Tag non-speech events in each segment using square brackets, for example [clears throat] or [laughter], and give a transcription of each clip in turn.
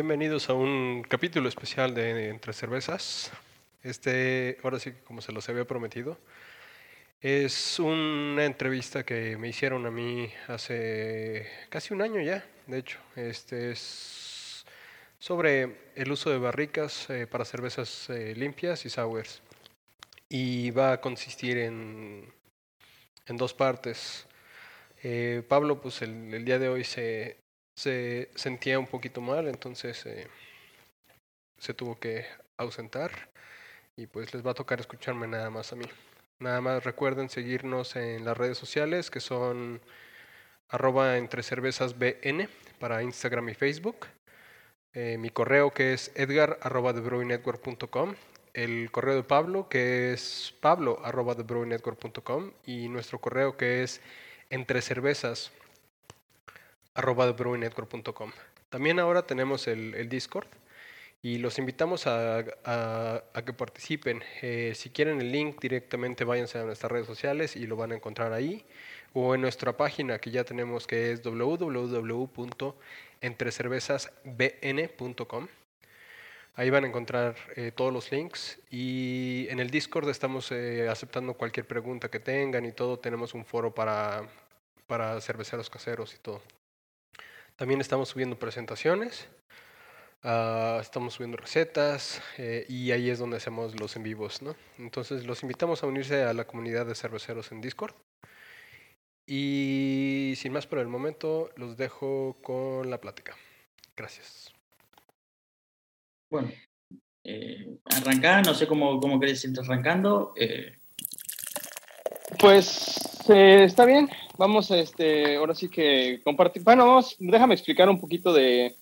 Bienvenidos a un capítulo especial de Entre Cervezas. Este, ahora sí, como se los había prometido, es una entrevista que me hicieron a mí hace casi un año ya, de hecho. Este es sobre el uso de barricas eh, para cervezas eh, limpias y sours. Y va a consistir en, en dos partes. Eh, Pablo, pues el, el, día de hoy se, se sentía un poquito mal, entonces se tuvo que ausentar y pues les va a tocar escucharme nada más a mí. Nada más recuerden seguirnos en las redes sociales que son arroba entre cervezas BN para Instagram y Facebook. Eh, mi correo que es edgar arroba el correo de Pablo que es pablo arroba y nuestro correo que es entre cervezas arroba También ahora tenemos el, el Discord y los invitamos a, que participen. Eh, si quieren el link directamente váyanse a nuestras redes sociales y lo van a encontrar ahí o en nuestra página que ya tenemos que es www.entrecervezasbn.com. Ahí van a encontrar eh, todos los links y en el Discord estamos eh, aceptando cualquier pregunta que tengan y todo. Tenemos un foro para, para cerveceros caseros y todo. También estamos subiendo presentaciones Uh, estamos subiendo recetas eh, y ahí es donde hacemos los en vivos, ¿no? Entonces los invitamos a unirse a la comunidad de cerveceros en Discord. Y sin más por el momento, los dejo con la plática. Gracias. Bueno, eh, arrancar, no sé cómo, cómo querés ir arrancando. Eh. Pues eh, está bien, vamos este, ahora sí que compartir. Bueno, vamos, déjame explicar un poquito de,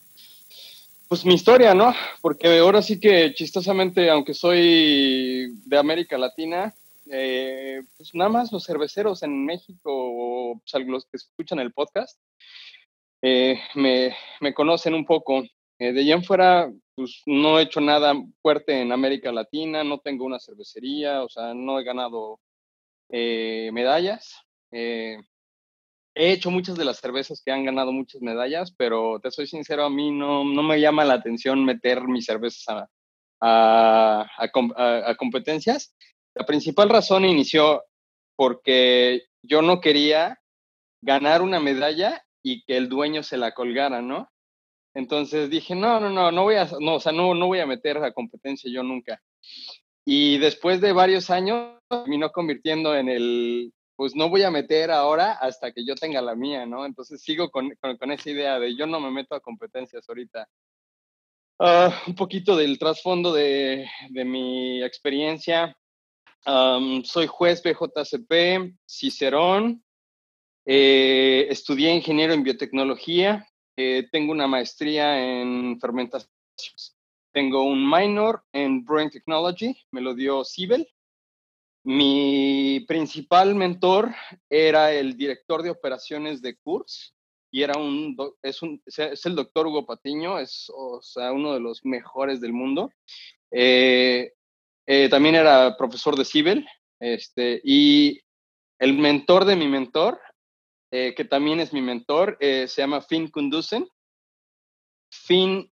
pues mi historia, ¿no? Porque ahora sí que chistosamente, aunque soy de América Latina, eh, pues nada más los cerveceros en México o pues, los que escuchan el podcast eh, me, me, conocen un poco. Eh, de allá en fuera, pues no he hecho nada fuerte en América Latina, no tengo una cervecería, o sea, no he ganado medallas. He hecho muchas de las cervezas que han ganado muchas medallas, pero te soy sincero, a mí no, no me llama la atención meter mis cervezas a, a, competencias. La principal razón inició porque yo no quería ganar una medalla y que el dueño se la colgara, ¿no? Entonces dije, no, no, no, no voy a, no, o sea, no, no voy a meter a competencia yo nunca. Y después de varios años, terminó convirtiendo en el, pues no voy a meter ahora hasta que yo tenga la mía, ¿no? Entonces sigo con, con, esa idea de yo no me meto a competencias ahorita. Ah, un poquito del trasfondo de, de, mi experiencia. soy juez BJCP, Cicerón, eh, estudié ingeniero en biotecnología, eh, tengo una maestría en fermentaciones, tengo un minor en brewing technology, me lo dio Cibel, mi principal mentor era el director de operaciones de CURS y era un, es, un, es el doctor Hugo Patiño, es o sea, uno de los mejores del mundo. Eh, eh, también era profesor de Cibel este, y el mentor de mi mentor, eh, que también es mi mentor, se llama Finn Kundusen. Finn,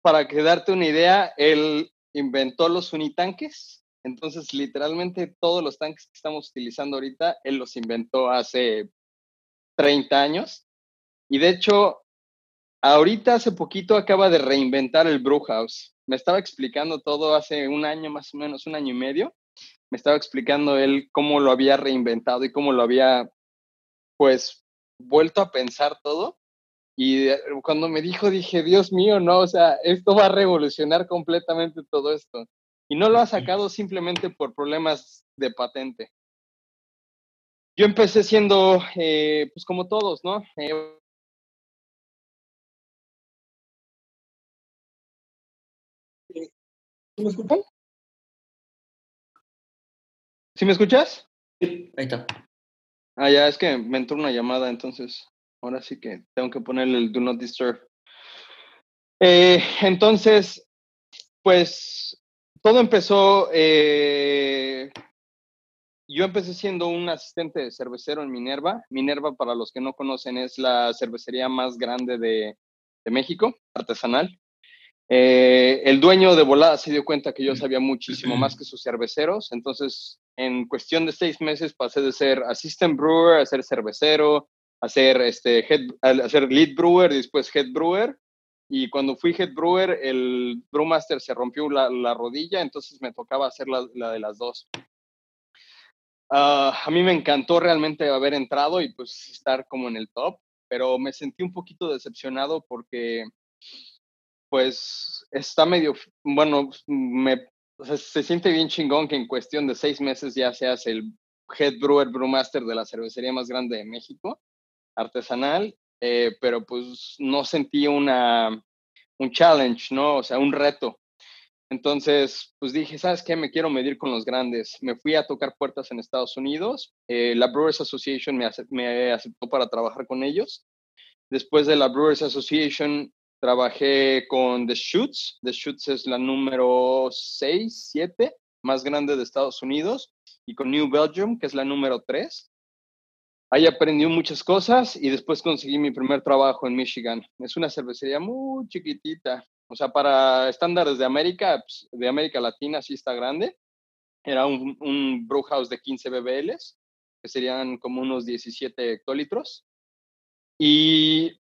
para que darte una idea, él inventó los unitanques entonces, literalmente todos los tanques que estamos utilizando ahorita, él los inventó hace 30 años. Y de hecho, ahorita hace poquito acaba de reinventar el Brewhouse. Me estaba explicando todo hace un año más o menos, un año y medio. Me estaba explicando él cómo lo había reinventado y cómo lo había, pues, vuelto a pensar todo. Y cuando me dijo, dije, Dios mío, no, o sea, esto va a revolucionar completamente todo esto. Y no lo ha sacado simplemente por problemas de patente. Yo empecé siendo, eh, pues como todos, ¿no? Eh, ¿Sí me escuchan? ¿Sí me escuchas? Sí, ahí está. Ah, ya, es que me entró una llamada, entonces ahora sí que tengo que ponerle el Do Not Disturb. Eh, entonces, pues todo empezó, eh, yo empecé siendo un asistente de cervecero en Minerva. Minerva, para los que no conocen, es la cervecería más grande de, México, artesanal. Eh, el dueño de volada se dio cuenta que yo sabía muchísimo [laughs] más que sus cerveceros, entonces en cuestión de seis meses pasé de ser assistant brewer a ser cervecero, a ser, este, head, a ser lead brewer y después head brewer. Y cuando fui head brewer, el brewmaster se rompió la, la rodilla, entonces me tocaba hacer la, de las dos. Uh, a mí me encantó realmente haber entrado y pues estar como en el top, pero me sentí un poquito decepcionado porque pues está medio, bueno, me, se siente bien chingón que en cuestión de seis meses ya seas el head brewer brewmaster de la cervecería más grande de México, artesanal, eh, pero pues no sentí una, un challenge, ¿no? O sea, un reto. Entonces, pues dije, ¿sabes qué? Me quiero medir con los grandes. Me fui a tocar puertas en Estados Unidos. Eh, la Brewers Association me, me aceptó para trabajar con ellos. Después de la Brewers Association, Trabajé con The Shoots. The Shoots es la número 6, 7 más grande de Estados Unidos. Y con New Belgium, que es la número 3. Ahí aprendí muchas cosas y después conseguí mi primer trabajo en Michigan. Es una cervecería muy chiquitita. O sea, para estándares de América, pues, de América Latina, sí está grande. Era un, un brew house de 15 BBLs, que serían como unos 17 hectolitros. Y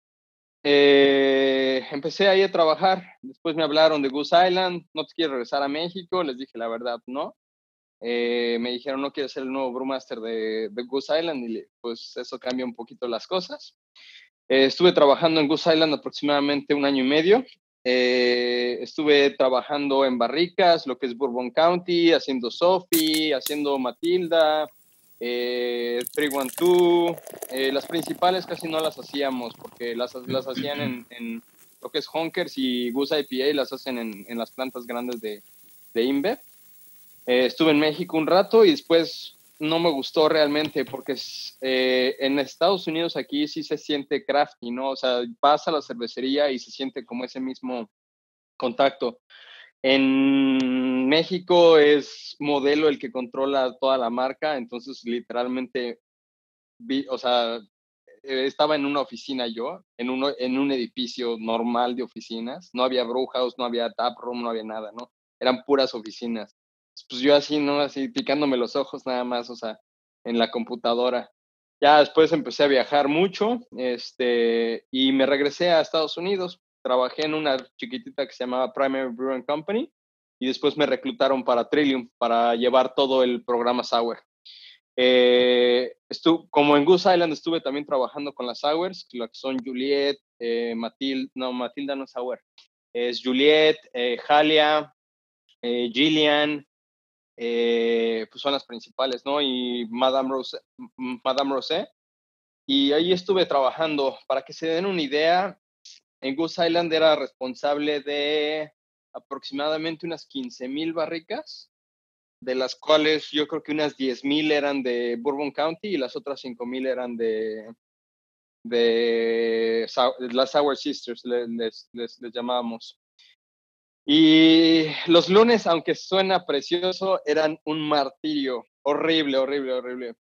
eh, empecé ahí a trabajar. Después me hablaron de Goose Island. No te quieres regresar a México. Les dije la verdad, no. Eh, me dijeron, no quieres ser el nuevo brewmaster de, de Goose Island. Y pues eso cambia un poquito las cosas. Eh, estuve trabajando en Goose Island aproximadamente un año y medio. estuve trabajando en barricas, lo que es Bourbon County, haciendo Sophie, haciendo Matilda, eh, 312, eh, las principales casi no las hacíamos porque las, las hacían en, [clears throat] en lo que es Honkers y Goose IPA, las hacen en, en las plantas grandes de, de InBev. Eh, estuve en México un rato y después no me gustó realmente porque eh, en Estados Unidos aquí sí se siente crafty, ¿no? O sea, vas a la cervecería y se siente como ese mismo contacto. En México es modelo el que controla toda la marca, entonces literalmente, vi, o sea, eh, estaba en una oficina yo, en, uno, en un edificio normal de oficinas, no había brew house, no había tap room, no había nada, ¿no? Eran puras oficinas. Pues yo así, ¿no? Así picándome los ojos nada más, o sea, en la computadora. Ya después empecé a viajar mucho, este, y me regresé a Estados Unidos trabajé en una chiquitita que se llamaba Primary Brewing Company y después me reclutaron para Trillium para llevar todo el programa Sour. Eh, como en Goose Island estuve también trabajando con las Sours, que son Juliet, eh, Matilda, no, Matilda no es Sour, es Juliet, eh, Jalia, eh, pues son las principales, ¿no? Y Madame Rosé, Madame Rosé. Y ahí estuve trabajando. Para que se den una idea, en Goose Island era responsable de aproximadamente unas 15 mil barricas, de las cuales yo creo que unas 10 mil eran de Bourbon County y las otras 5 mil eran de, de las Sour Sisters, les, les, les llamábamos. Y los lunes, aunque suena precioso, eran un martirio. Horrible, horrible, horrible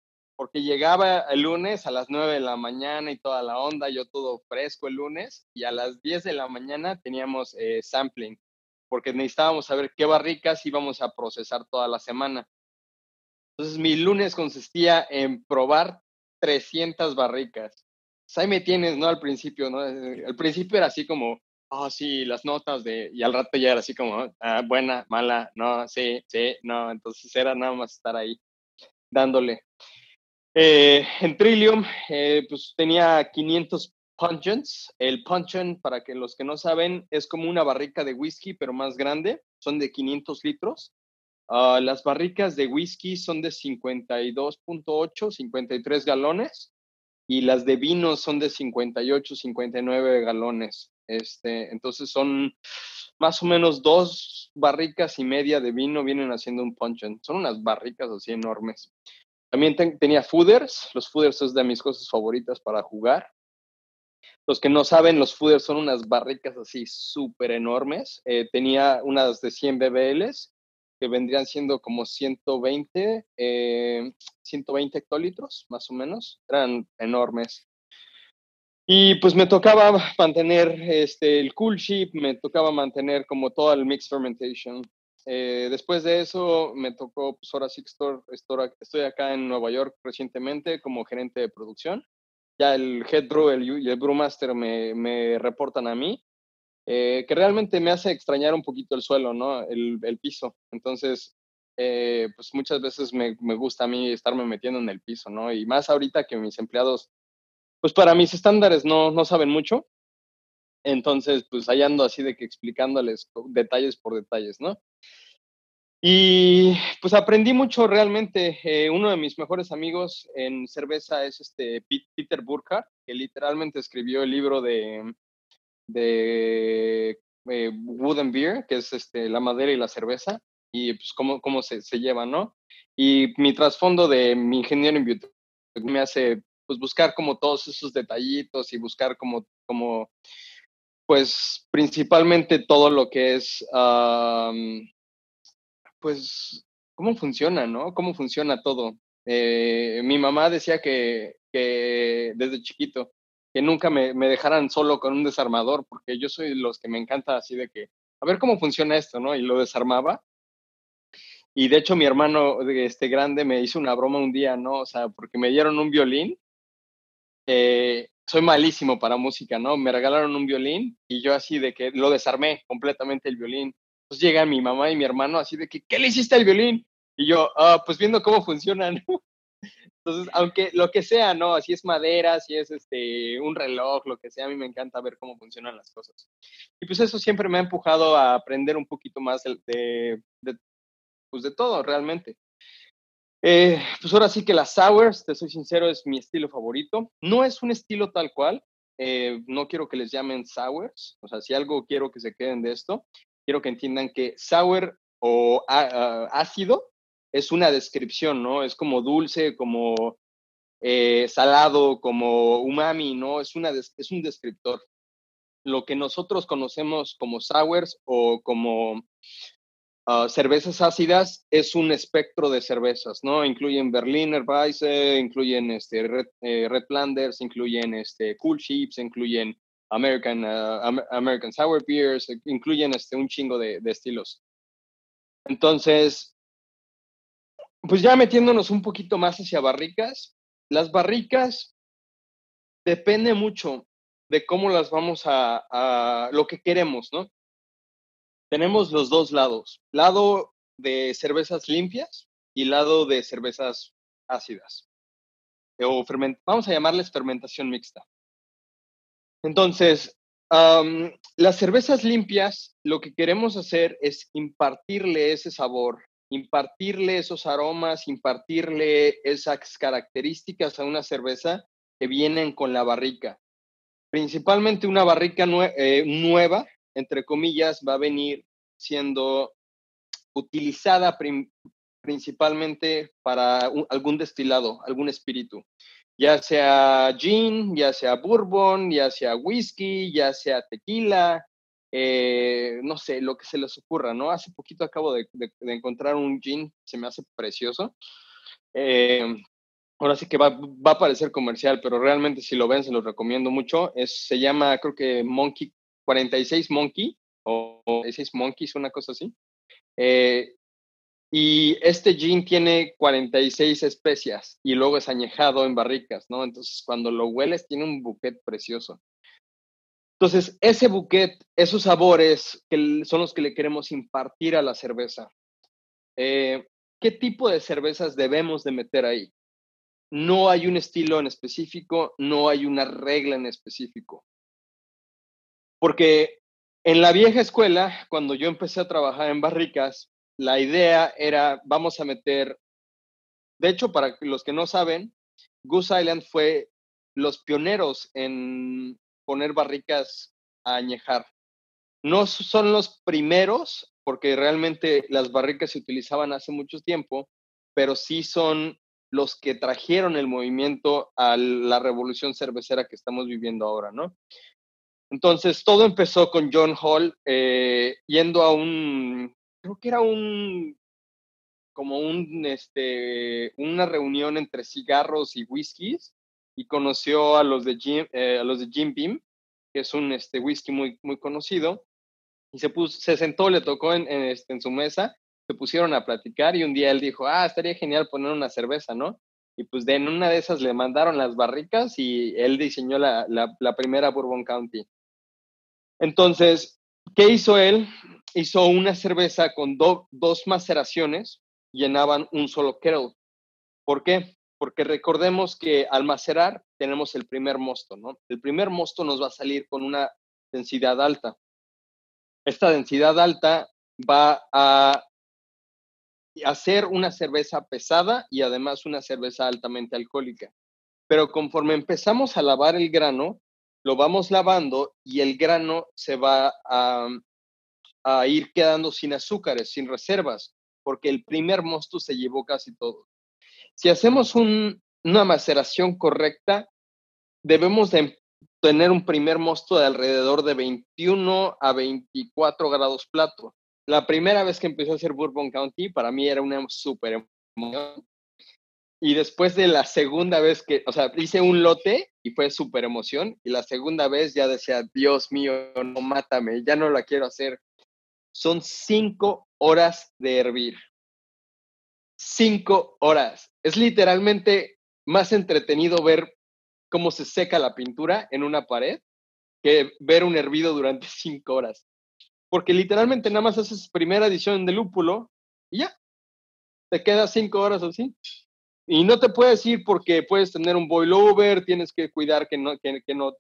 porque llegaba el lunes a las 9 de la mañana y toda la onda, yo todo fresco el lunes, y a las 10 de la mañana teníamos eh, sampling, porque necesitábamos saber qué barricas íbamos a procesar toda la semana. Entonces mi lunes consistía en probar 300 barricas. Pues, ahí me tienes, ¿no? Al principio, ¿no? Al principio era así como, oh, sí, las notas de, y al rato ya era así como, ah, buena, mala, no, sí, sí, no, entonces era nada más estar ahí dándole. Eh, en Trillium, eh, pues tenía 500 puncheons. El puncheon, para que los que no saben, es como una barrica de whisky, pero más grande. Son de 500 litros. Uh, las barricas de whisky son de 52.8, 53 galones. Y las de vino son de 58, 59 galones. Este, entonces son más o menos dos barricas y media de vino vienen haciendo un puncheon. Son unas barricas así enormes. También tenía fooders. Los fooders es de mis cosas favoritas para jugar. Los que no saben, los fooders son unas barricas así súper enormes. Eh, tenía unas de 100 BBLs que vendrían siendo como 120, 120 eh, hectolitros, más o menos. Eran enormes. Y pues me tocaba mantener este, el cool ship, me tocaba mantener como todo el mix fermentation. Eh, después de eso me tocó, pues ahora sí estoy acá en Nueva York recientemente como gerente de producción. Ya el head brew y el brewmaster me reportan a mí, eh, que realmente me hace extrañar un poquito el suelo, ¿no? El, piso. Entonces, eh, pues muchas veces me, me, gusta a mí estarme metiendo en el piso, ¿no? Y más ahorita que mis empleados, pues para mis estándares no, no saben mucho. Entonces, pues ahí ando así de que explicándoles detalles por detalles, ¿no? Y pues aprendí mucho realmente. Eh, uno de mis mejores amigos en cerveza es este Peter Burkhardt, que literalmente escribió el libro de, de eh, Wood Beer, que es este, la madera y la cerveza, y pues cómo, cómo se, se lleva, ¿no? Y mi trasfondo de mi ingeniero en biotecnología me hace pues buscar como todos esos detallitos y buscar como, como pues principalmente todo lo que es pues, cómo funciona, ¿no? ¿Cómo funciona todo? Eh, mi mamá decía que, que, desde chiquito, que nunca me, me, dejaran solo con un desarmador, porque yo soy los que me encanta así de que, a ver cómo funciona esto, ¿no? Y lo desarmaba. Y de hecho mi hermano este grande me hizo una broma un día, ¿no? O sea, porque me dieron un violín. Eh, soy malísimo para música, ¿no? Me regalaron un violín y yo así de que lo desarmé completamente el violín. Entonces llega mi mamá y mi hermano así de que, ¿qué le hiciste al violín? Y yo, ah, pues viendo cómo funcionan. [laughs] Entonces, aunque lo que sea, ¿no? Si es madera, si es este, un reloj, lo que sea, a mí me encanta ver cómo funcionan las cosas. Y pues eso siempre me ha empujado a aprender un poquito más de, de, pues de todo, realmente. Eh, pues ahora sí que las sours, te soy sincero, es mi estilo favorito. No es un estilo tal cual, eh, no quiero que les llamen sours, o sea, si algo quiero que se queden de esto, quiero que entiendan que sour o ácido es una descripción, ¿no? Es como dulce, como eh, salado, como umami, ¿no? Es, una es un descriptor. Lo que nosotros conocemos como sours o como ah, cervezas ácidas es un espectro de cervezas, ¿no? Incluyen Berliner Weisse, incluyen este, Red, eh, incluyen este, Cool Chips, incluyen American, uh, American Sour Beers, incluyen este, un chingo de, estilos. Entonces, pues ya metiéndonos un poquito más hacia barricas, las barricas depende mucho de cómo las vamos a, lo que queremos, ¿no? Tenemos los dos lados, lado de cervezas limpias y lado de cervezas ácidas. O vamos a llamarles fermentación mixta. Entonces, las cervezas limpias, lo que queremos hacer es impartirle ese sabor, impartirle esos aromas, impartirle esas características a una cerveza que vienen con la barrica. Principalmente una barrica eh, nueva, entre comillas, va a venir siendo utilizada principalmente para algún destilado, algún espíritu ya sea gin, ya sea bourbon, ya sea whisky, ya sea tequila, eh, no sé, lo que se les ocurra, ¿no? Hace poquito acabo de, encontrar un gin, se me hace precioso. Eh, ahora sí que va, va, a parecer comercial, pero realmente si lo ven se los recomiendo mucho. Es, se llama, creo que Monkey, 46 Monkey, o, 46 Monkeys, una cosa así. Eh, y este gin tiene 46 especias y luego es añejado en barricas, ¿no? Entonces, cuando lo hueles, tiene un buquet precioso. Entonces, ese buquet, esos sabores que son los que le queremos impartir a la cerveza. Eh, ¿Qué tipo de cervezas debemos de meter ahí? No hay un estilo en específico, no hay una regla en específico. Porque en la vieja escuela, cuando yo empecé a trabajar en barricas, la idea era, vamos a meter, de hecho, para los que no saben, Goose Island fue los pioneros en poner barricas a añejar. No son los primeros, porque realmente las barricas se utilizaban hace mucho tiempo, pero sí son los que trajeron el movimiento a la revolución cervecera que estamos viviendo ahora, ¿no? Entonces, todo empezó con John Hall eh, yendo a un creo que era un, como un, este, una reunión entre cigarros y whiskies, y conoció a los de Jim, eh, a los de Jim Beam, que es un este, whisky muy, muy conocido, y se, puso, se sentó, le tocó en, en, este, en su mesa, se pusieron a platicar y un día él dijo, ah, estaría genial poner una cerveza, ¿no? Y pues de en una de esas le mandaron las barricas y él diseñó la, la, primera Bourbon County. Entonces, ¿qué hizo él? Hizo una cerveza con do, dos maceraciones, llenaban un solo kettle. ¿Por qué? Porque recordemos que al macerar tenemos el primer mosto, ¿no? El primer mosto nos va a salir con una densidad alta. Esta densidad alta va a hacer una cerveza pesada y además una cerveza altamente alcohólica. Pero conforme empezamos a lavar el grano, lo vamos lavando y el grano se va a, a ir quedando sin azúcares, sin reservas, porque el primer mosto se llevó casi todo. Si hacemos un, una maceración correcta, debemos de tener un primer mosto de alrededor de 21 a 24 grados plato. La primera vez que empecé a hacer Bourbon County, para mí era una súper emoción. Y después de la segunda vez que, o sea, hice un lote y fue súper emoción. Y la segunda vez ya decía, Dios mío, no mátame, ya no la quiero hacer. Son cinco horas de hervir. Cinco horas. Es literalmente más entretenido ver cómo se seca la pintura en una pared que ver un hervido durante [laughs] cinco horas. Porque literalmente nada más haces primera edición de lúpulo y ya. Te quedas cinco horas así. Y no te puedes ir porque puedes tener un boil over, tienes que cuidar que no, que, no,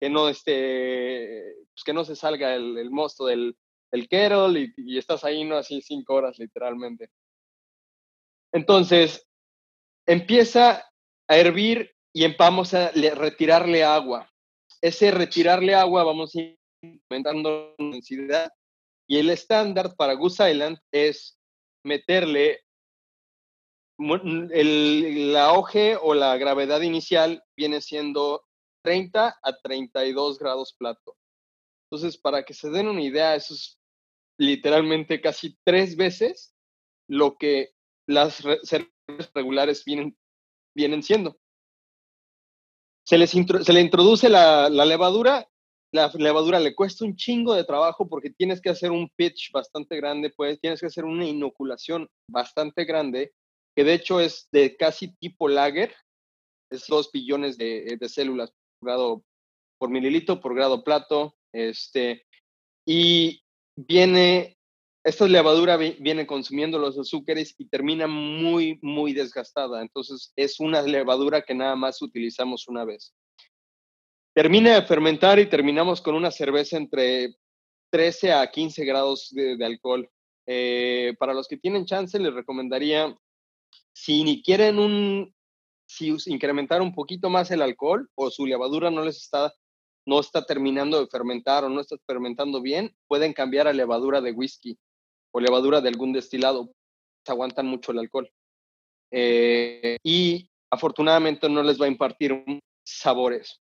que no, este, pues que no se salga el, el mosto del, del kettle y, y, estás ahí, ¿no? Así cinco horas literalmente. Entonces, empieza a hervir y vamos a retirarle agua. Ese retirarle agua vamos a aumentando la densidad y el estándar para Goose Island es meterle el, la auge o la gravedad inicial viene siendo 30 a 32 grados plato. Entonces, para que se den una idea, eso es literalmente casi tres veces lo que las cervezas regulares vienen, vienen siendo. Se, les se le introduce la, la levadura la levadura le cuesta un chingo de trabajo porque tienes que hacer un pitch bastante grande, pues tienes que hacer una inoculación bastante grande, que de hecho es de casi tipo lager, es dos billones de, de células por grado por mililitro, por grado plato, este, y viene, esta levadura viene consumiendo los azúcares y termina muy, muy desgastada, entonces es una levadura que nada más utilizamos una vez. Termina de fermentar y terminamos con una cerveza entre 13 a 15 grados de, de alcohol. Eh, para los que tienen chance, les recomendaría, si ni quieren un, si incrementar un poquito más el alcohol o su levadura no les está, no está terminando de fermentar o no está fermentando bien, pueden cambiar a levadura de whisky o levadura de algún destilado. Aguantan mucho el alcohol. Eh, y afortunadamente no les va a impartir sabores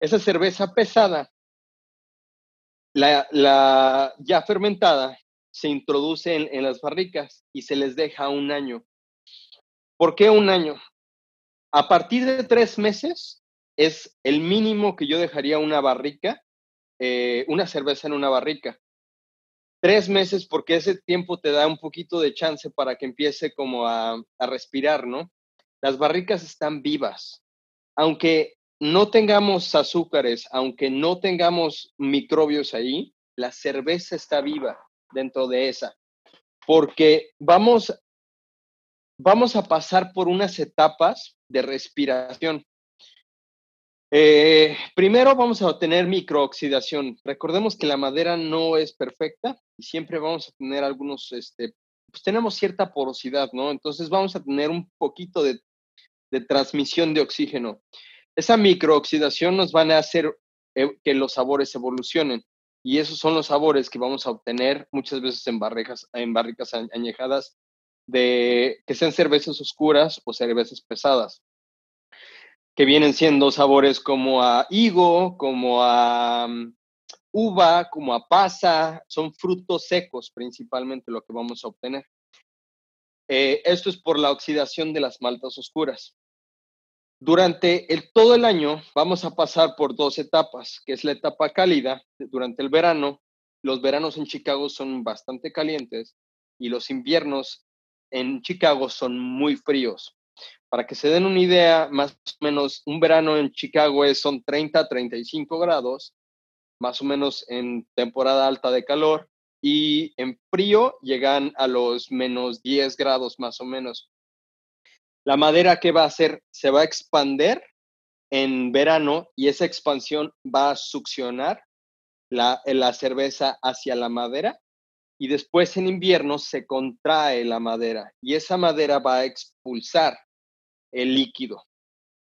esa cerveza pesada, la, ya fermentada, se introduce en, en, las barricas y se les deja un año. ¿Por qué un año? A partir de tres meses es el mínimo que yo dejaría una barrica, eh, una cerveza en una barrica. Tres meses porque ese tiempo te da un poquito de chance para que empiece como a, a respirar, ¿no? Las barricas están vivas. Aunque no tengamos azúcares, aunque no tengamos microbios ahí, la cerveza está viva dentro de esa, porque vamos, vamos a pasar por unas etapas de respiración. Eh, primero vamos a obtener microoxidación. Recordemos que la madera no es perfecta y siempre vamos a tener algunos, este, pues tenemos cierta porosidad, ¿no? Entonces vamos a tener un poquito de, de transmisión de oxígeno. Esa microoxidación nos van a hacer eh, que los sabores evolucionen y esos son los sabores que vamos a obtener muchas veces en barricas, en barricas añejadas de que sean cervezas oscuras o cervezas pesadas, que vienen siendo sabores como a higo, como a um, uva, como a pasa, son frutos secos principalmente lo que vamos a obtener. Eh, esto es por la oxidación de las maltas oscuras. Durante el, todo el año vamos a pasar por dos etapas, que es la etapa cálida durante el verano. Los veranos en Chicago son bastante calientes y los inviernos en Chicago son muy fríos. Para que se den una idea, más o menos un verano en Chicago es, son 30 35 grados, más o menos en temporada alta de calor, y en frío llegan a los menos 10 grados más o menos. La madera que va a hacer se va a expander en verano y esa expansión va a succionar la, la cerveza hacia la madera y después en invierno se contrae la madera y esa madera va a expulsar el líquido.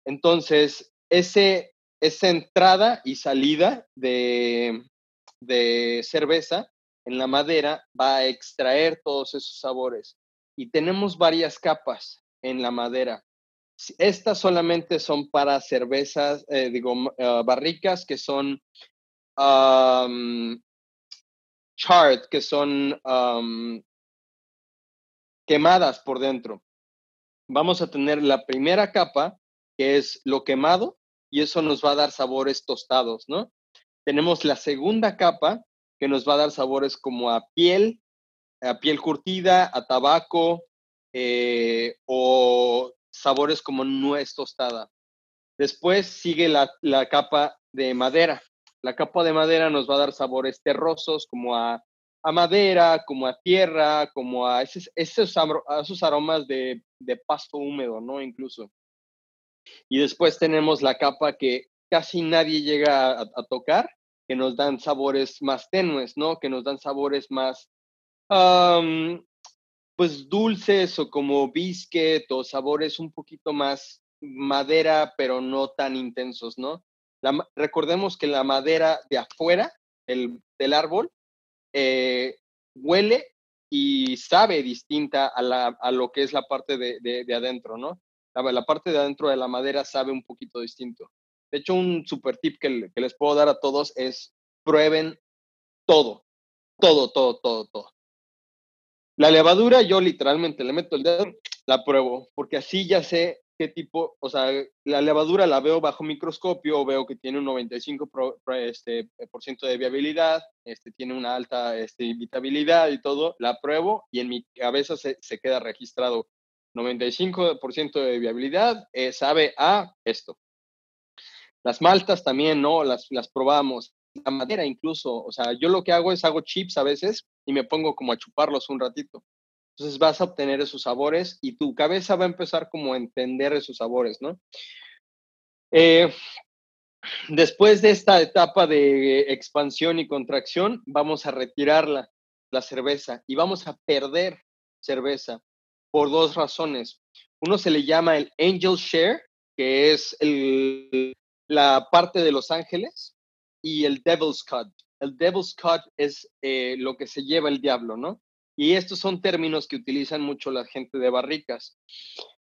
Entonces, ese, esa entrada y salida de, de cerveza en la madera va a extraer todos esos sabores. Y tenemos varias capas en la madera. Estas solamente son para cervezas, eh, digo, ah, barricas que son chart, que son quemadas por dentro. Vamos a tener la primera capa, que es lo quemado, y eso nos va a dar sabores tostados, ¿no? Tenemos la segunda capa, que nos va a dar sabores como a piel, a piel curtida, a tabaco, eh, o sabores como nuez tostada. Después sigue la, capa de madera. La capa de madera nos va a dar sabores terrosos como a, madera, como a tierra, como a esos, esos, aromas de, pasto húmedo, ¿no? Incluso. Y después tenemos la capa que casi nadie llega a, tocar, que nos dan sabores más tenues, ¿no? Que nos dan sabores más, pues dulces o como biscuit o sabores un poquito más madera, pero no tan intensos, ¿no? recordemos que la madera de afuera el, del árbol eh, huele y sabe distinta a, la, lo que es la parte de, de, adentro, ¿no? La, parte de adentro de la madera sabe un poquito distinto. De hecho, un super tip que, que les puedo dar a todos es prueben todo, todo, todo, todo, todo. La levadura, yo literalmente le meto el dedo, la pruebo, porque así ya sé qué tipo, o sea, la levadura la veo bajo microscopio, veo que tiene un 95% este, por ciento de viabilidad, este, tiene una alta este, invitabilidad y todo, la pruebo y en mi cabeza se, queda registrado 95% de viabilidad, eh, sabe a esto. Las maltas también, ¿no? Las probamos la madera incluso. O sea, yo lo que hago es hago chips a veces y me pongo como a chuparlos un ratito. Entonces vas a obtener esos sabores y tu cabeza va a empezar como a entender esos sabores, ¿no? Eh, después de esta etapa de expansión y contracción, vamos a retirar la, la cerveza y vamos a perder cerveza por dos razones. Uno se le llama el angel share, que es el, la parte de los ángeles, y el Devil's Cut. El Devil's Cut es eh, lo que se lleva el diablo, ¿no? Y estos son términos que utilizan mucho la gente de barricas.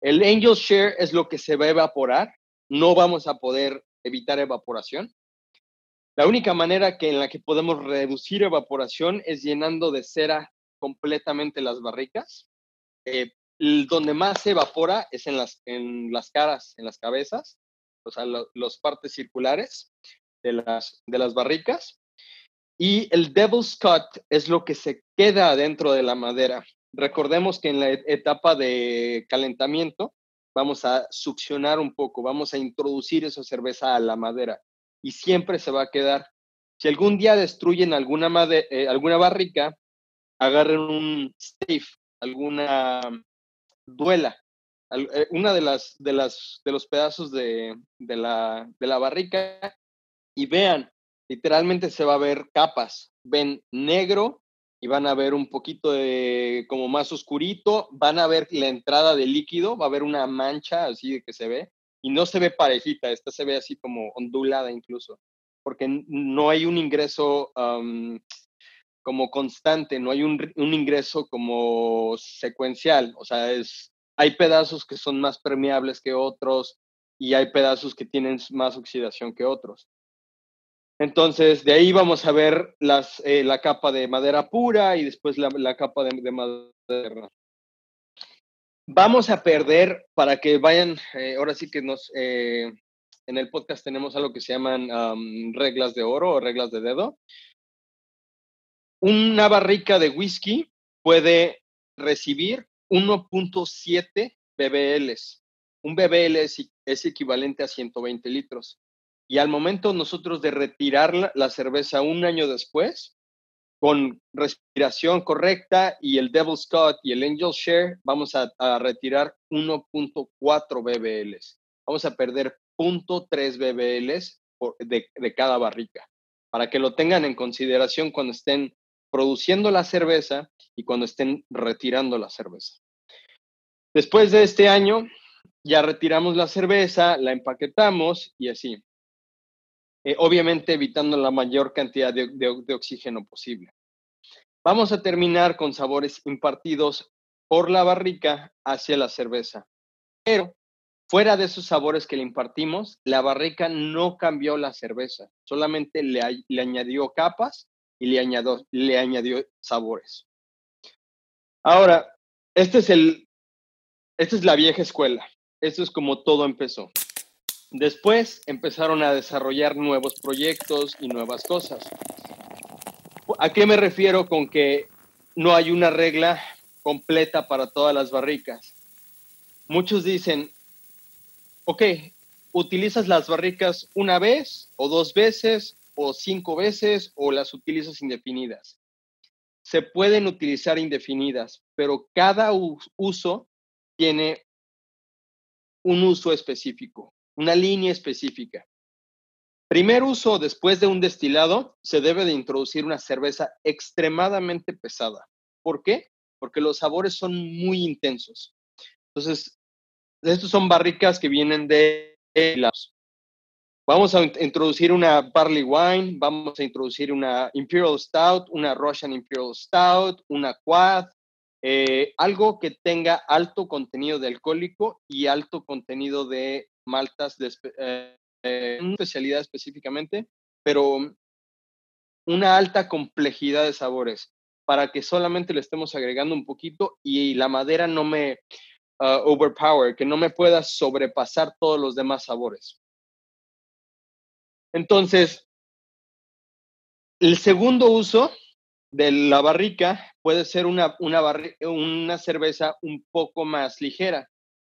El Angel Share es lo que se va a evaporar. No vamos a poder evitar evaporación. La única manera que en la que podemos reducir evaporación es llenando de cera completamente las barricas. Eh, donde más se evapora es en las, en las caras, en las cabezas, o sea, las partes circulares de las, de las barricas. Y el Devil's Cut es lo que se queda dentro de la madera. Recordemos que en la etapa de calentamiento vamos a succionar un poco, vamos a introducir esa cerveza a la madera y siempre se va a quedar. Si algún día destruyen alguna, eh, alguna barrica, agarren un safe, alguna duela, eh, una de las de las de los pedazos de, de, la, de la barrica y vean, literalmente se va a ver capas. Ven negro y van a ver un poquito de como más oscurito, van a ver la entrada de líquido, va a haber una mancha así de que se ve y no se ve parejita, esta se ve así como ondulada incluso, porque no hay un ingreso como constante, no hay un, un, ingreso como secuencial, o sea, es, hay pedazos que son más permeables que otros y hay pedazos que tienen más oxidación que otros. Entonces, de ahí vamos a ver eh, la capa de madera pura y después la, capa de, madera. vamos a perder para que vayan, eh, ahora sí que nos, eh, en el podcast tenemos algo que se llaman reglas de oro o reglas de dedo. Una barrica de whisky puede recibir 1.7 BBLs. Un BBL es, es, equivalente a 120 litros. Y al momento nosotros de retirar la cerveza un año después, con respiración correcta y el Devil Scott y el Angel Share, vamos a, retirar 1.4 BBLs. Vamos a perder 0.3 BBLs de, de cada barrica, para que lo tengan en consideración cuando estén produciendo la cerveza y cuando estén retirando la cerveza. Después de este año, ya retiramos la cerveza, la empaquetamos y así. Eh, obviamente evitando la mayor cantidad de, oxígeno posible. Vamos a terminar con sabores impartidos por la barrica hacia la cerveza. Pero fuera de esos sabores que le impartimos, la barrica no cambió la cerveza, solamente le, añadió capas y le añadió, le añadió sabores. Ahora, este es el, esta es la vieja escuela. Esto es como todo empezó. Después empezaron a desarrollar nuevos proyectos y nuevas cosas. ¿A qué me refiero con que no hay una regla completa para todas las barricas? Muchos dicen, ok, utilizas las barricas una vez o dos veces o cinco veces o las utilizas indefinidas. Se pueden utilizar indefinidas, pero cada uso tiene un uso específico una línea específica. Primer uso, después de un destilado, se debe de introducir una cerveza extremadamente pesada. ¿Por qué? Porque los sabores son muy intensos. Entonces, estos son barricas que vienen de las. Vamos a introducir una barley wine, vamos a introducir una imperial stout, una russian imperial stout, una quad, eh, algo que tenga alto contenido de alcohólico y alto contenido de maltas de eh, eh, especialidad específicamente, pero una alta complejidad de sabores para que solamente le estemos agregando un poquito y la madera no me uh, overpower, que no me pueda sobrepasar todos los demás sabores. Entonces, el segundo uso de la barrica puede ser una, una, una cerveza un poco más ligera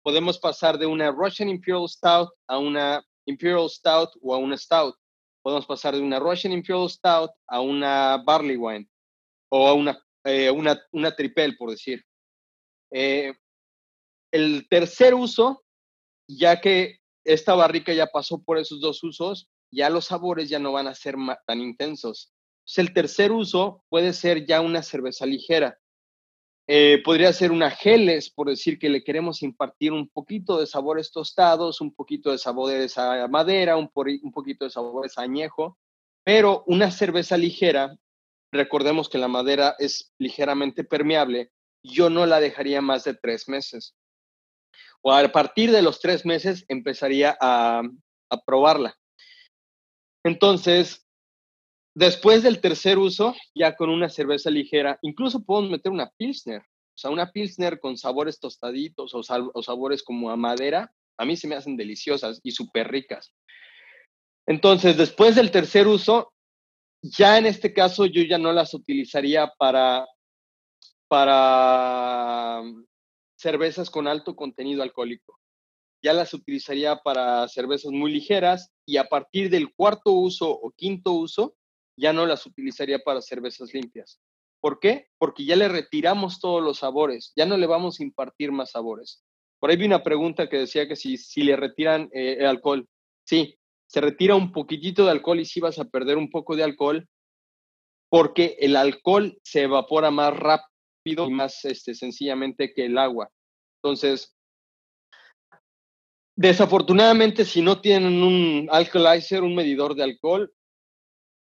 podemos pasar de una Russian Imperial Stout a una Imperial Stout o a una Stout. Podemos pasar de una Russian Imperial Stout a una Barley Wine o a una, eh, una, una tripel, por decir. Eh, el tercer uso, ya que esta barrica ya pasó por esos dos usos, ya los sabores ya no van a ser tan intensos. el tercer uso puede ser ya una cerveza ligera. Eh, podría ser una geles, por decir que le queremos impartir un poquito de sabores tostados, un poquito de sabores a madera, un, un poquito de sabores a añejo, pero una cerveza ligera, recordemos que la madera es ligeramente permeable, yo no la dejaría más de tres meses. O a partir de los tres meses empezaría a probarla. Entonces, Después del tercer uso, ya con una cerveza ligera, incluso podemos meter una Pilsner. O sea, una Pilsner con sabores tostaditos o, sabores como a madera, a mí se me hacen deliciosas y súper ricas. Entonces, después del tercer uso, ya en este caso yo ya no las utilizaría para, para cervezas con alto contenido alcohólico. Ya las utilizaría para cervezas muy ligeras y a partir del cuarto uso o quinto uso, ya no las utilizaría para cervezas limpias. ¿Por qué? Porque ya le retiramos todos los sabores, ya no le vamos a impartir más sabores. Por ahí vi una pregunta que decía que si, si le retiran eh, el alcohol. Sí, se retira un poquitito de alcohol y sí vas a perder un poco de alcohol porque el alcohol se evapora más rápido y más este, sencillamente que el agua. Entonces, desafortunadamente, si no tienen un alcoholizer, un medidor de alcohol,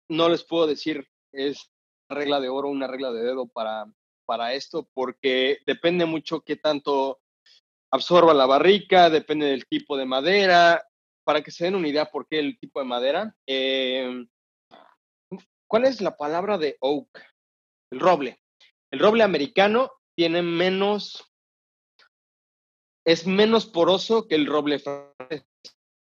no les puedo decir es una regla de oro, una regla de dedo para, para esto, porque depende mucho qué tanto absorba la barrica, depende del tipo de madera. Para que se den una idea por qué el tipo de madera, em, ¿cuál es la palabra de oak? El roble. El roble americano tiene menos, es menos poroso que el roble francés.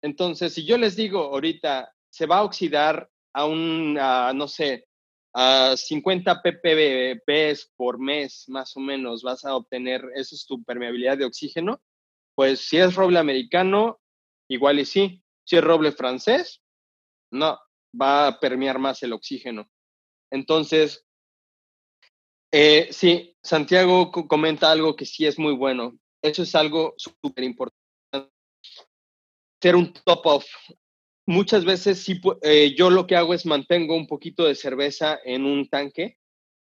Entonces, si yo les digo ahorita, se va a oxidar a un, no sé, a 50 ppb por mes, más o menos, vas a obtener, esa es tu permeabilidad de oxígeno. Pues si es roble americano, igual y sí. Si es roble francés, no, va a permear más el oxígeno. Entonces, eh, sí, Santiago comenta algo que sí es muy bueno. Eso es algo súper importante. Ser un top off. Muchas veces sí, eh, yo lo que hago es mantengo un poquito de cerveza en un tanque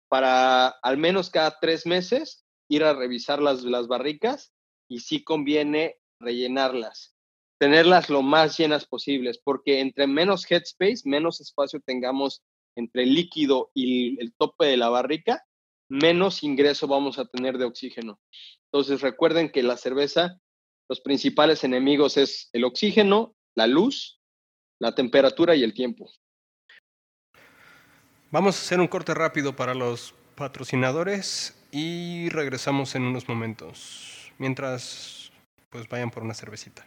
para al menos cada tres meses ir a revisar las, las barricas y sí conviene rellenarlas, tenerlas lo más llenas posibles, porque entre menos headspace, menos espacio tengamos entre el líquido y el tope de la barrica, menos ingreso vamos a tener de oxígeno. Entonces recuerden que la cerveza, los principales enemigos es el oxígeno, la luz, la temperatura y el tiempo. Vamos a hacer un corte rápido para los patrocinadores y regresamos en unos momentos. Mientras, pues vayan por una cervecita.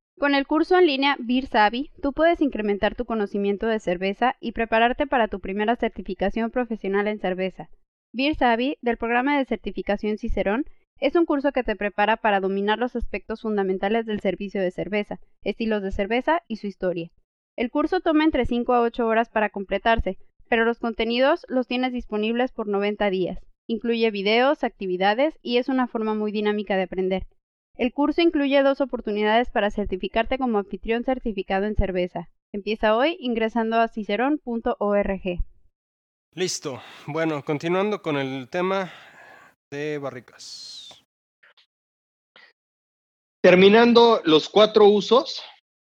Con el curso en línea Beer Savvy, tú puedes incrementar tu conocimiento de cerveza y prepararte para tu primera certificación profesional en cerveza. Beer Savvy, del programa de certificación Cicerón, es un curso que te prepara para dominar los aspectos fundamentales del servicio de cerveza, estilos de cerveza y su historia. El curso toma entre 5 a 8 horas para completarse, pero los contenidos los tienes disponibles por 90 días. Incluye videos, actividades y es una forma muy dinámica de aprender. El curso incluye dos oportunidades para certificarte como anfitrión certificado en cerveza. Empieza hoy ingresando a cicerón.org. Listo. Bueno, continuando con el tema de barricas. Terminando los cuatro usos,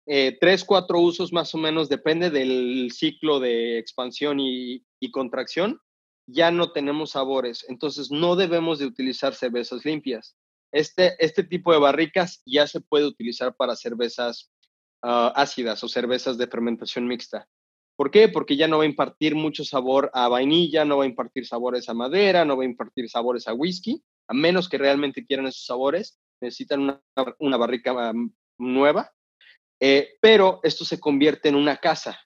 eh, tres, cuatro usos más o menos, depende del ciclo de expansión y, y contracción, ya no tenemos sabores. Entonces no debemos de utilizar cervezas limpias. Este, este tipo de barricas ya se puede utilizar para cervezas ah, ácidas o cervezas de fermentación mixta. ¿Por qué? Porque ya no va a impartir mucho sabor a vainilla, no va a impartir sabores a madera, no va a impartir sabores a whisky, a menos que realmente quieran esos sabores, necesitan una, barrica nueva. Eh, pero esto se convierte en una casa,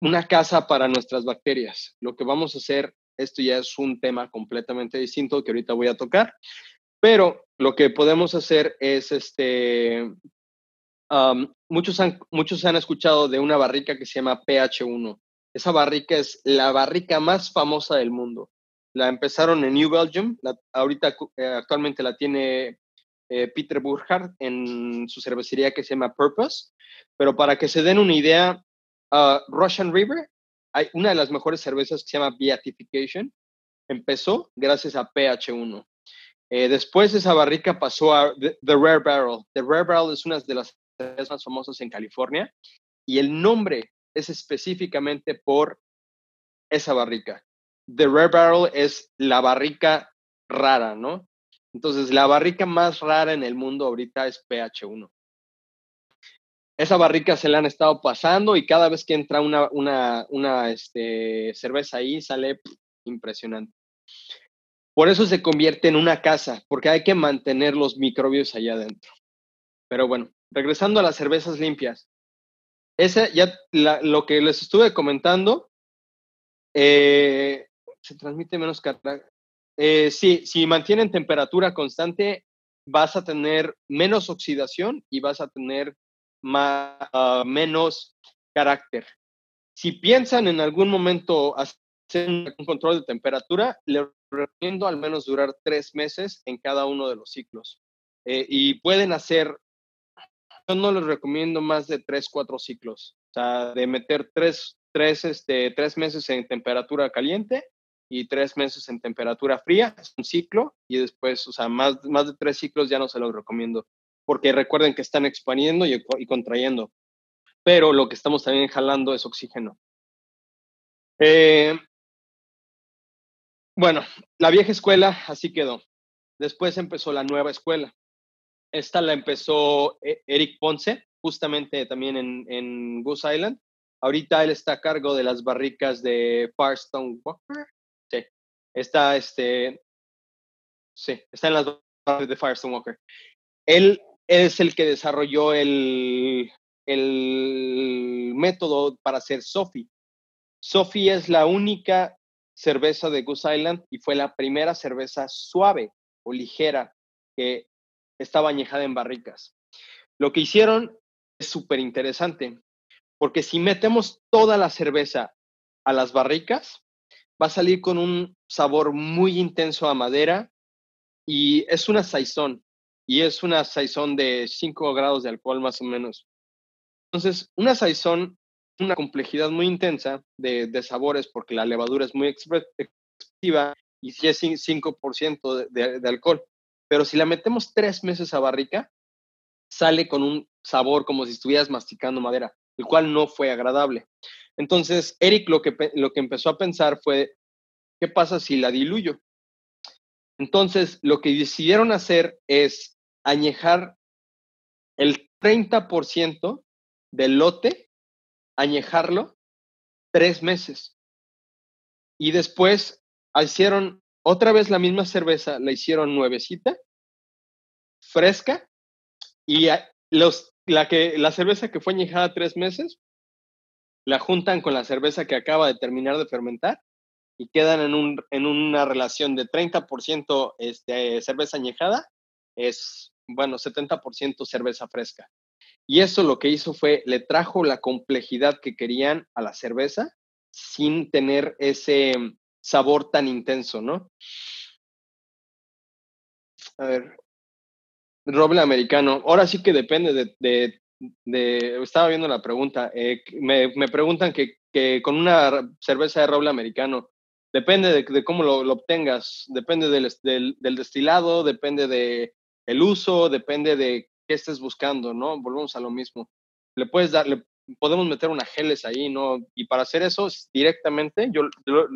una casa para nuestras bacterias. Lo que vamos a hacer, esto ya es un tema completamente distinto que ahorita voy a tocar, pero lo que podemos hacer es, este, muchos, han, han escuchado de una barrica que se llama PH1. Esa barrica es la barrica más famosa del mundo. La empezaron en New Belgium, ahorita eh, actualmente la tiene eh, Peter Burkhardt en su cervecería que se llama Purpose. Pero para que se den una idea, uh, Russian River, hay una de las mejores cervezas que se llama Beatification, empezó gracias a PH1. Eh, después esa barrica pasó a The, Rare Barrel. The Rare Barrel es una de las más famosas en California y el nombre es específicamente por esa barrica. The Rare Barrel es la barrica rara, ¿no? Entonces, la barrica más rara en el mundo ahorita es PH1. Esa barrica se la han estado pasando y cada vez que entra una, una, una este, cerveza ahí sale impresionante. Por eso se convierte en una casa, porque hay que mantener los microbios allá adentro. Pero bueno, regresando a las cervezas limpias. Ese ya lo que les estuve comentando, eh, se transmite menos. Eh, sí, si mantienen temperatura constante, vas a tener menos oxidación y vas a tener más, ah, menos carácter. Si piensan en algún momento un control de temperatura, le recomiendo al menos durar tres meses en cada uno de los ciclos. Eh, y pueden hacer, yo no les recomiendo más de tres, cuatro ciclos. O sea, de meter tres, tres, este, tres meses en temperatura caliente y tres meses en temperatura fría, es un ciclo, y después, o sea, más, más de tres ciclos ya no se los recomiendo, porque recuerden que están expandiendo y, y contrayendo. pero lo que estamos también jalando es oxígeno. Eh, bueno, la vieja escuela así quedó. Después empezó la nueva escuela. Esta la empezó eh, Eric Ponce, justamente también en, en Goose Island. Ahorita él está a cargo de las barricas de Firestone Walker. Sí, está, este, sí, está en las barricas de Firestone Walker. Él es el que desarrolló el, el método para hacer Sophie. Sophie es la única cerveza de Goose Island y fue la primera cerveza suave o ligera que estaba añejada en barricas. Lo que hicieron es súper interesante, porque si metemos toda la cerveza a las barricas, va a salir con un sabor muy intenso a madera y es una saizón, y es una saizón de 5 grados de alcohol más o menos. Entonces, una saizón, una complejidad muy intensa de, sabores porque la levadura es muy expresiva y si es 5% de, de, alcohol. Pero si la metemos tres meses a barrica, sale con un sabor como si estuvieras masticando madera, el cual no fue agradable. Entonces, Eric lo que, lo que empezó a pensar fue, ¿qué pasa si la diluyo? Entonces, lo que decidieron hacer es añejar el 30% del lote, añejarlo tres meses. Y después hicieron otra vez la misma cerveza, la hicieron nuevecita, fresca, y los, la, que, la cerveza que fue añejada tres meses, la juntan con la cerveza que acaba de terminar de fermentar y quedan en, un, en una relación de 30% este, cerveza añejada, es, bueno, 70% cerveza fresca. Y eso lo que hizo fue, le trajo la complejidad que querían a la cerveza sin tener ese sabor tan intenso, ¿no? A ver, roble americano. Ahora sí que depende de, estaba viendo la pregunta, eh, me, preguntan que, con una cerveza de roble americano, depende de, cómo lo, obtengas, depende del, destilado, depende de el uso, depende de qué estés buscando, ¿no? Volvemos a lo mismo. Le puedes dar, podemos meter una geles ahí, ¿no? Y para hacer eso directamente, yo, pues,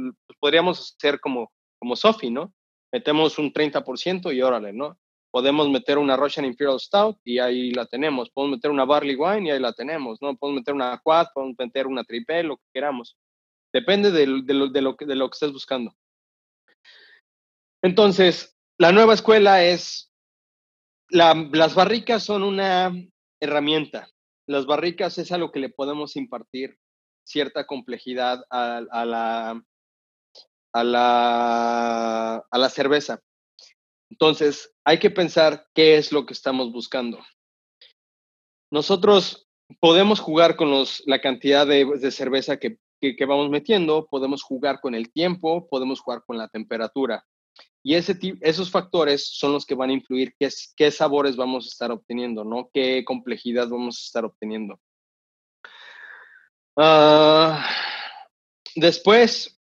podríamos hacer como, como Sophie, ¿no? Metemos un 30% y órale, ¿no? podemos meter una Russian Imperial Stout y ahí la tenemos. Podemos meter una Barley Wine y ahí la tenemos, ¿no? Podemos meter una Quad, podemos meter una Triple, lo que queramos. Depende de, de, lo, de, lo, de lo que estés buscando. Entonces, la nueva escuela es, la, las barricas son una herramienta. Las barricas es algo que le podemos impartir cierta complejidad a, a la, a, la, a la cerveza. Entonces, hay que pensar qué es lo que estamos buscando. Nosotros podemos jugar con la cantidad de, de cerveza que, que, vamos metiendo, podemos jugar con el tiempo, podemos jugar con la temperatura. Y esos factores son los que van a influir qué, sabores vamos a estar obteniendo, ¿no? Qué complejidad vamos a estar obteniendo. Uh, después,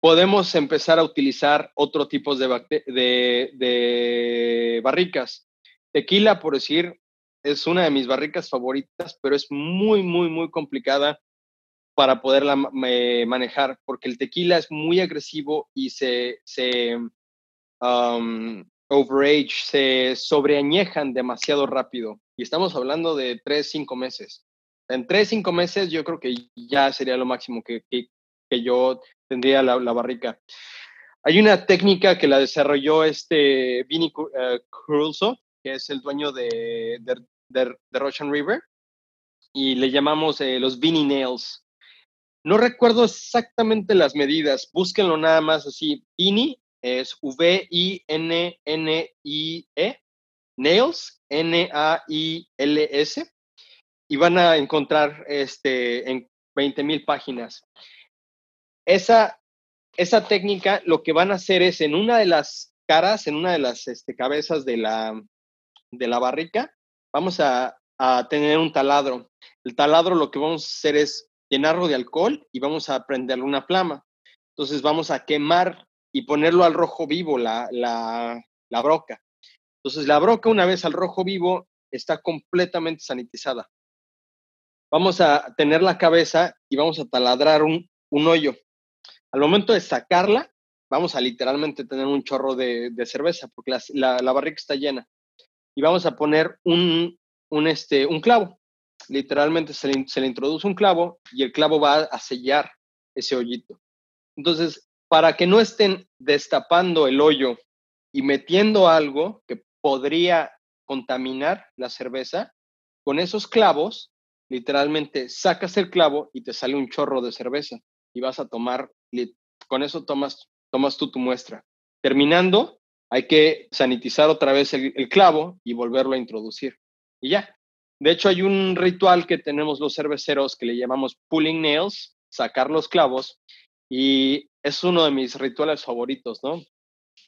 podemos empezar a utilizar otro tipo de, barricas. Tequila, por decir, es una de mis barricas favoritas, pero es muy, muy, muy complicada para poderla manejar, porque el tequila es muy agresivo y se, se overage, se sobreañejan demasiado rápido. Y estamos hablando de tres, cinco meses. En tres, cinco meses yo creo que ya sería lo máximo que, que, yo tendría la, la, barrica. Hay una técnica que la desarrolló este Vinny uh, Crusoe, que es el dueño de, de, de, de Russian River, y le llamamos eh, los Vinny Nails. No recuerdo exactamente las medidas, búsquenlo nada más así. Vinny es V-I-N-N-I-E, Nails, N-A-I-L-S, y van a encontrar este, en 20.000 páginas. Esa, esa técnica lo que van a hacer es en una de las caras, en una de las este, cabezas de la, de la barrica, vamos a, a, tener un taladro. El taladro lo que vamos a hacer es llenarlo de alcohol y vamos a prenderle una flama. Entonces vamos a quemar y ponerlo al rojo vivo, la, la, broca. Entonces la broca una vez al rojo vivo está completamente sanitizada. vamos a tener la cabeza y vamos a taladrar un, hoyo. Al momento de sacarla, vamos a literalmente tener un chorro de, cerveza, porque la, la, barrica está llena. Y vamos a poner un, un, este, un clavo. Literalmente se le, se le introduce un clavo y el clavo va a sellar ese hoyito. Entonces, para que no estén destapando el hoyo y metiendo algo que podría contaminar la cerveza, con esos clavos, literalmente sacas el clavo y te sale un chorro de cerveza y vas a tomar, con eso tomas, tomas tú tu muestra. Terminando, hay que sanitizar otra vez el, clavo y volverlo a introducir. Y ya. De hecho, hay un ritual que tenemos los cerveceros que le llamamos pulling nails, sacar los clavos, y es uno de mis rituales favoritos, ¿no?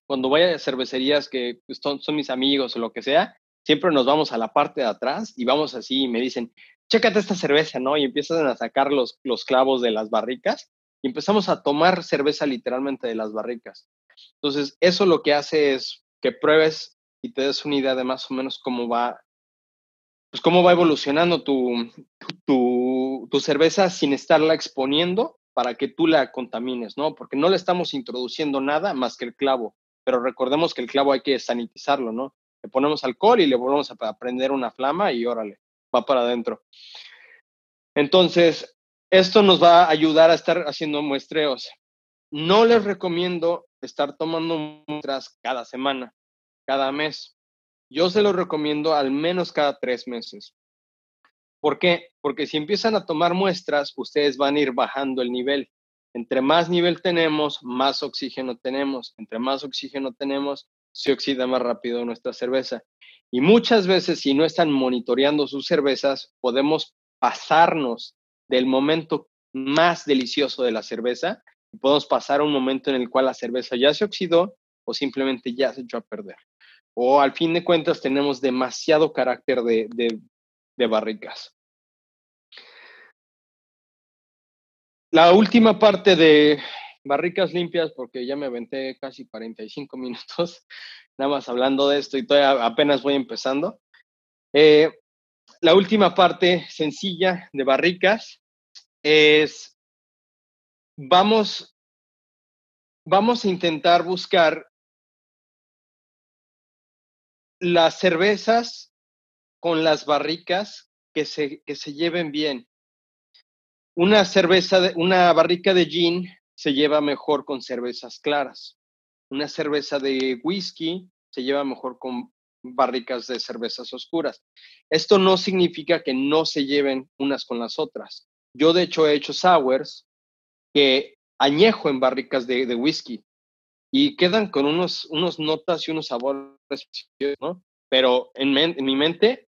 Cuando voy a cervecerías que pues, son, son mis amigos o lo que sea, siempre nos vamos a la parte de atrás y vamos así y me dicen, chécate esta cerveza, ¿no? Y empiezan a sacar los, los clavos de las barricas y empezamos a tomar cerveza literalmente de las barricas. Entonces, eso lo que hace es que pruebes y te des una idea de más o menos cómo va, pues cómo va evolucionando tu, tu, tu cerveza sin estarla exponiendo para que tú la contamines, ¿no? Porque no le estamos introduciendo nada más que el clavo, pero recordemos que el clavo hay que sanitizarlo, ¿no? le ponemos alcohol y le volvemos a prender una flama y órale, va para adentro. Entonces, esto nos va a ayudar a estar haciendo muestreos. No les recomiendo estar tomando muestras cada semana, cada mes. Yo se los recomiendo al menos cada tres meses. ¿Por qué? Porque si empiezan a tomar muestras, ustedes van a ir bajando el nivel. Entre más nivel tenemos, más oxígeno tenemos. Entre más oxígeno tenemos, se oxida más rápido nuestra cerveza. Y muchas veces, si no están monitoreando sus cervezas, podemos pasarnos del momento más delicioso de la cerveza y podemos pasar a un momento en el cual la cerveza ya se oxidó o simplemente ya se echó a perder. O al fin de cuentas tenemos demasiado carácter de, de barricas. La última parte de, barricas limpias porque ya me aventé casi 45 [laughs] minutos nada más hablando de esto y todavía apenas voy empezando. Eh, la última parte sencilla de barricas es, vamos, vamos a intentar buscar las cervezas con las barricas que se, que se lleven bien. Una cerveza, de, una barrica de gin se lleva mejor con cervezas claras. Una cerveza de whisky se lleva mejor con barricas de cervezas oscuras. Esto no significa que no se lleven unas con las otras. Yo de hecho he hecho sours que añejo en barricas de, whisky y quedan con unos, unos notas y unos sabores, ¿no? Pero en, mi mente,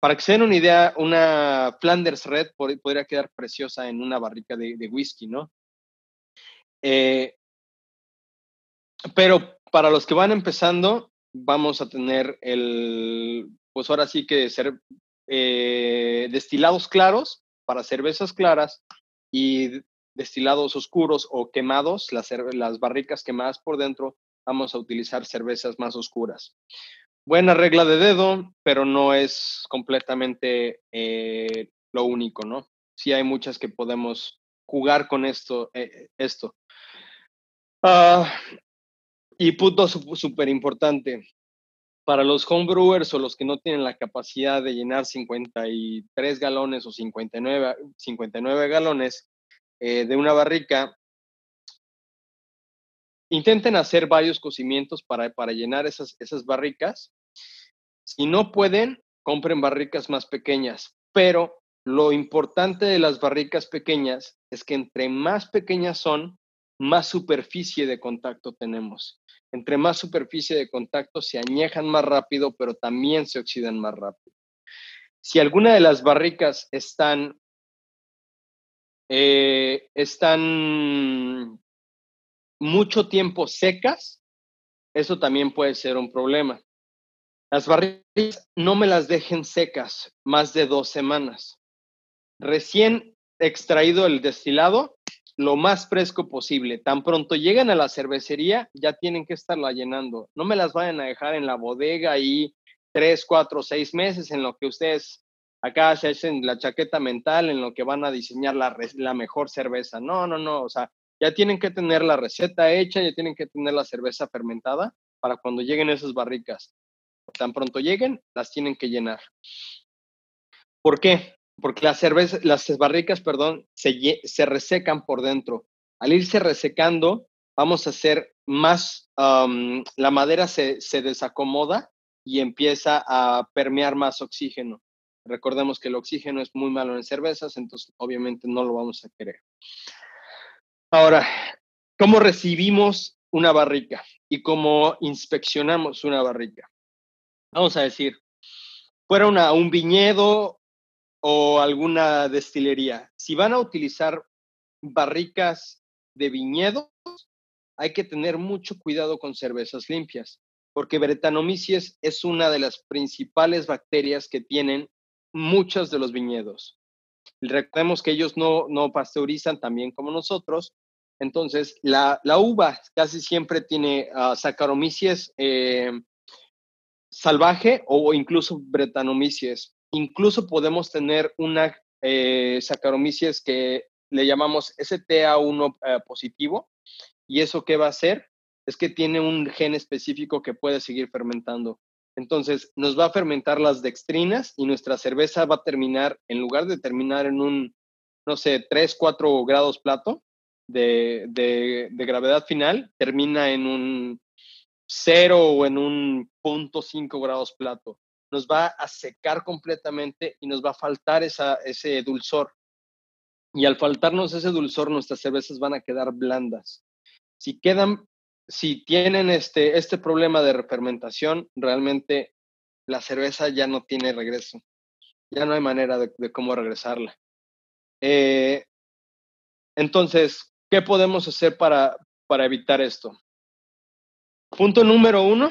para que se den una idea, una Flanders Red podría quedar preciosa en una barrica de, whisky, ¿no? Eh, pero para los que van empezando, vamos a tener el, pues ahora sí que ser eh, destilados claros para cervezas claras y destilados oscuros o quemados, las, barricas quemadas por dentro, vamos a utilizar cervezas más oscuras. Buena regla de dedo, pero no es completamente eh, lo único, ¿no? Sí hay muchas que podemos jugar con esto. esto. Ah, y punto súper importante. Para los homebrewers o los que no tienen la capacidad de llenar 53 galones o 59, 59 galones eh, de una barrica, intenten hacer varios cocimientos para, para llenar esas, esas barricas. Si no pueden, compren barricas más pequeñas, pero lo importante de las barricas pequeñas es que entre más pequeñas son, más superficie de contacto tenemos. Entre más superficie de contacto se añejan más rápido, pero también se oxidan más rápido. Si alguna de las barricas están, eh, están mucho tiempo secas, eso también puede ser un problema. Las barricas no me las dejen secas más de dos semanas. Recién extraído el destilado, lo más fresco posible. Tan pronto lleguen a la cervecería, ya tienen que estarla llenando. No me las vayan a dejar en la bodega ahí tres, cuatro, seis meses en lo que ustedes acá se hacen la chaqueta mental en lo que van a diseñar la, mejor cerveza. No, no, no, o sea, ya tienen que tener la receta hecha, ya tienen que tener la cerveza fermentada para cuando lleguen esas barricas. Tan pronto lleguen, las tienen que llenar. ¿Por qué? Porque las, las barricas, perdón, se, se resecan por dentro. Al irse resecando, vamos a hacer más, la madera se, se desacomoda y empieza a permear más oxígeno. Recordemos que el oxígeno es muy malo en cervezas, entonces obviamente no lo vamos a querer. Ahora, ¿cómo recibimos una barrica y cómo inspeccionamos una barrica? Vamos a decir, fuera una, un viñedo o alguna destilería, si van a utilizar barricas de viñedos, hay que tener mucho cuidado con cervezas limpias, porque Brettanomyces es una de las principales bacterias que tienen muchos de los viñedos. Recordemos que ellos no, no pasteurizan también como nosotros. Entonces, la, la uva casi siempre tiene uh, Saccharomyces eh, salvaje o incluso Brettanomyces. Incluso podemos tener una eh, que le llamamos STA1 eh, positivo. ¿Y eso qué va a hacer? Es que tiene un gen específico que puede seguir fermentando. Entonces, nos va a fermentar las dextrinas y nuestra cerveza va a terminar, en lugar de terminar en un, no sé, 3, 4 grados plato de, de, gravedad final, termina en un 0 o en un punto 5 grados plato. Nos va a secar completamente y nos va a faltar esa, ese dulzor. Y al faltarnos ese dulzor, nuestras cervezas van a quedar blandas. Si quedan si tienen este, este problema de refermentación, realmente la cerveza ya no tiene regreso. Ya no hay manera de, cómo regresarla. Eh, entonces, ¿qué podemos hacer para, para evitar esto? Punto número uno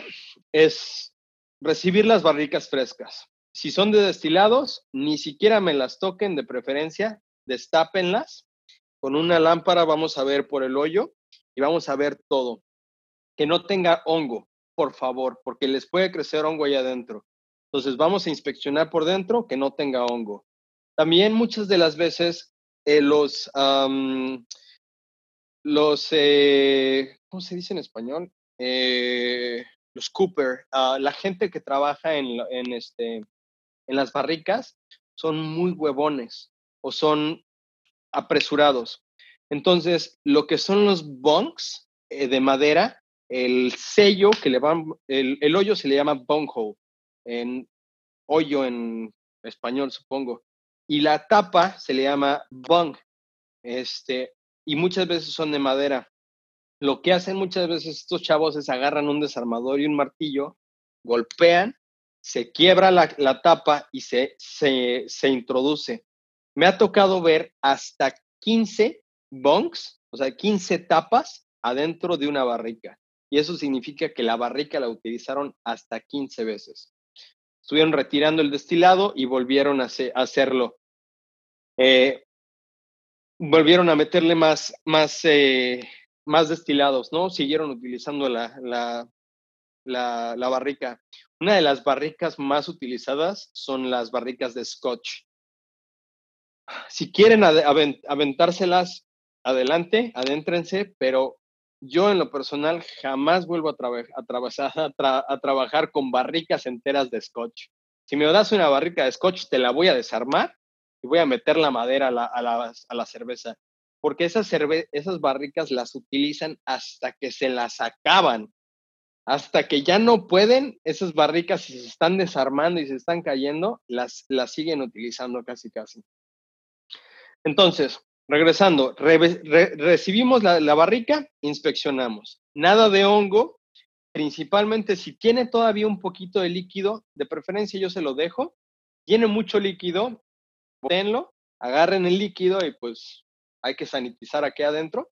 es recibir las barricas frescas. Si son de destilados, ni siquiera me las toquen de preferencia, destápenlas. Con una lámpara vamos a ver por el hoyo y vamos a ver todo que no tenga hongo, por favor, porque les puede crecer hongo ahí adentro. Entonces vamos a inspeccionar por dentro que no tenga hongo. También muchas de las veces eh, los, los eh, ¿cómo se dice en español? Eh, los Cooper, ah, la gente que trabaja en, en, este, en las barricas son muy huevones o son apresurados. Entonces, lo que son los bunks de madera el sello que le van, el, hoyo se le llama bunghole, en hoyo en español supongo, y la tapa se le llama bung, este, y muchas veces son de madera. Lo que hacen muchas veces estos chavos es agarran un desarmador y un martillo, golpean, se quiebra la, tapa y se, se, se introduce. Me ha tocado ver hasta 15 bunks, o sea, 15 tapas adentro de una barrica y eso significa que la barrica la utilizaron hasta 15 veces. Estuvieron retirando el destilado y volvieron a, hacerlo. Eh, volvieron a meterle más, más, eh, más destilados, ¿no? Siguieron utilizando la, la, la, barrica. Una de las barricas más utilizadas son las barricas de Scotch. Si quieren aventárselas, adelante, adéntrense, pero yo en lo personal jamás vuelvo a, a, [laughs] a, trabajar con barricas enteras de scotch. Si me das una barrica de scotch, te la voy a desarmar y voy a meter la madera a la, a la cerveza. Porque esas, cerve esas barricas las utilizan hasta que se las acaban. Hasta que ya no pueden, esas barricas, si se están desarmando y se están cayendo, las, las siguen utilizando casi casi. Entonces, Regresando, recibimos la, barrica, inspeccionamos. Nada de hongo, principalmente si tiene todavía un poquito de líquido, de preferencia yo se lo dejo. Tiene mucho líquido, tenlo, agarren el líquido y pues hay que sanitizar aquí adentro.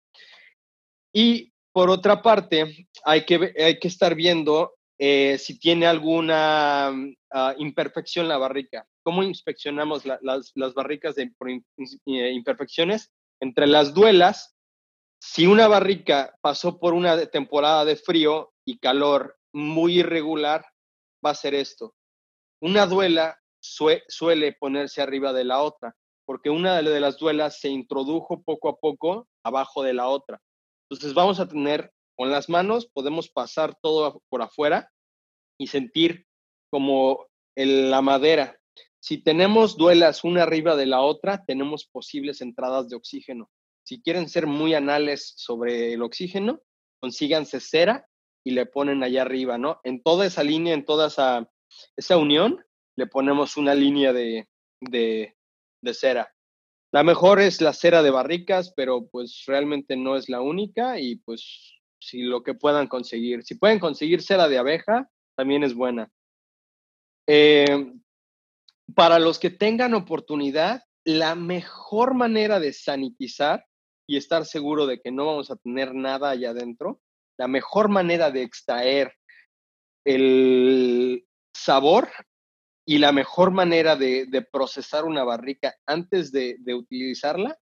Y por otra parte, hay que, hay que estar viendo eh, si tiene alguna ah, imperfección la barrica. ¿Cómo inspeccionamos las, barricas de eh, imperfecciones? Entre las duelas, si una barrica pasó por una temporada de frío y calor muy irregular, va a ser esto. Una duela suele ponerse arriba de la otra, porque una de las duelas se introdujo poco a poco abajo de la otra. Entonces vamos a tener con las manos, podemos pasar todo por afuera y sentir como la madera. Si tenemos duelas una arriba de la otra, tenemos posibles entradas de oxígeno. Si quieren ser muy anales sobre el oxígeno, consíganse cera y le ponen allá arriba, ¿no? En toda esa línea, en toda esa, esa unión, le ponemos una línea de, de, de cera. La mejor es la cera de barricas, pero pues realmente no es la única y pues si lo que puedan conseguir. Si pueden conseguir cera de abeja, también es buena. Eh, para los que tengan oportunidad, la mejor manera de sanitizar y estar seguro de que no vamos a tener nada allá adentro, la mejor manera de extraer el sabor y la mejor manera de, procesar una barrica antes de, de, utilizarla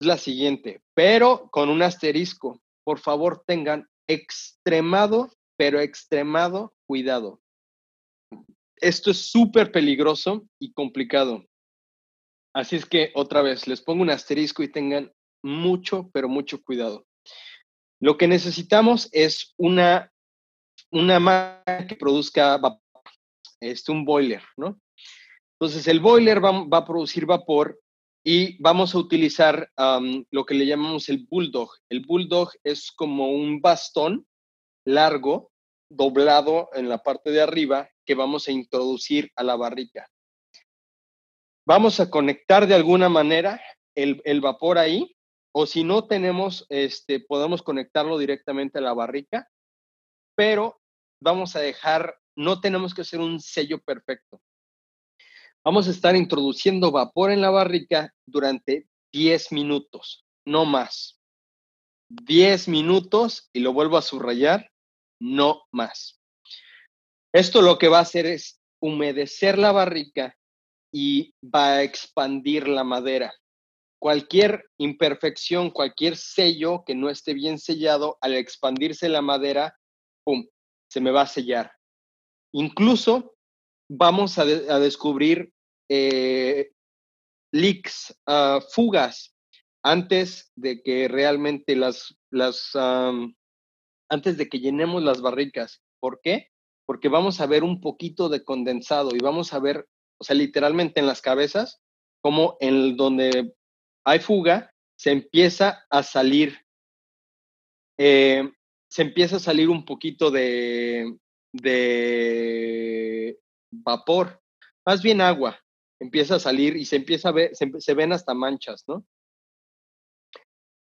es la siguiente, pero con un asterisco. Por favor, tengan extremado, pero extremado cuidado. Esto es súper peligroso y complicado. Así es que otra vez les pongo un asterisco y tengan mucho, pero mucho cuidado. Lo que necesitamos es una, una máquina que produzca vapor, este, un boiler, ¿no? Entonces el boiler va, a producir vapor y vamos a utilizar lo que le llamamos el bulldog. El bulldog es como un bastón largo, doblado en la parte de arriba, que vamos a introducir a la barrica. Vamos a conectar de alguna manera el, vapor ahí, o si no tenemos, este, podemos conectarlo directamente a la barrica, pero vamos a dejar, no tenemos que hacer un sello perfecto. Vamos a estar introduciendo vapor en la barrica durante 10 minutos, no más. 10 minutos y lo vuelvo a subrayar, no más. Esto lo que va a hacer es humedecer la barrica y va a expandir la madera. Cualquier imperfección, cualquier sello que no esté bien sellado, al expandirse la madera, ¡pum!, se me va a sellar. Incluso vamos a, descubrir eh, leaks, ah, fugas, antes de que realmente las, las antes de que llenemos las barricas. ¿Por qué? Porque vamos a ver un poquito de condensado y vamos a ver, o sea, literalmente en las cabezas, como en donde hay fuga, se empieza a salir, eh, se empieza a salir un poquito de, vapor, más bien agua, empieza a salir y se empieza a ver, se ven hasta manchas, ¿no?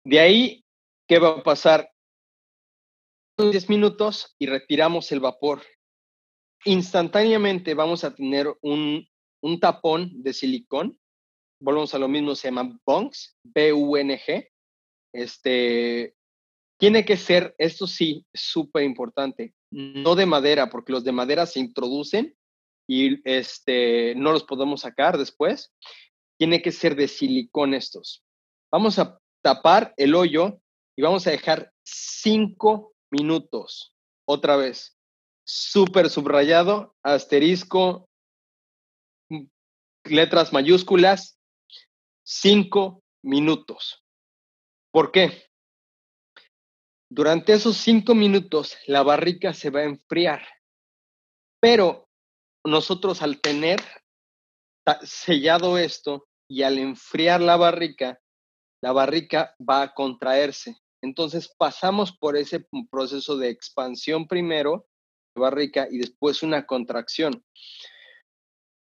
De ahí, ¿qué va a pasar? 10 minutos y retiramos el vapor instantáneamente vamos a tener un, tapón de silicón. Volvemos a lo mismo, se llama Bungs, B-U-N-G. Este, tiene que ser, esto sí, súper importante, no de madera, porque los de madera se introducen y este, no los podemos sacar después. Tiene que ser de silicón estos. Vamos a tapar el hoyo y vamos a dejar cinco minutos. Otra vez, súper subrayado, asterisco, letras mayúsculas, cinco minutos. ¿Por qué? Durante esos cinco minutos la barrica se va a enfriar, pero nosotros al tener sellado esto y al enfriar la barrica, la barrica va a contraerse. Entonces pasamos por ese proceso de expansión primero barrica y después una contracción.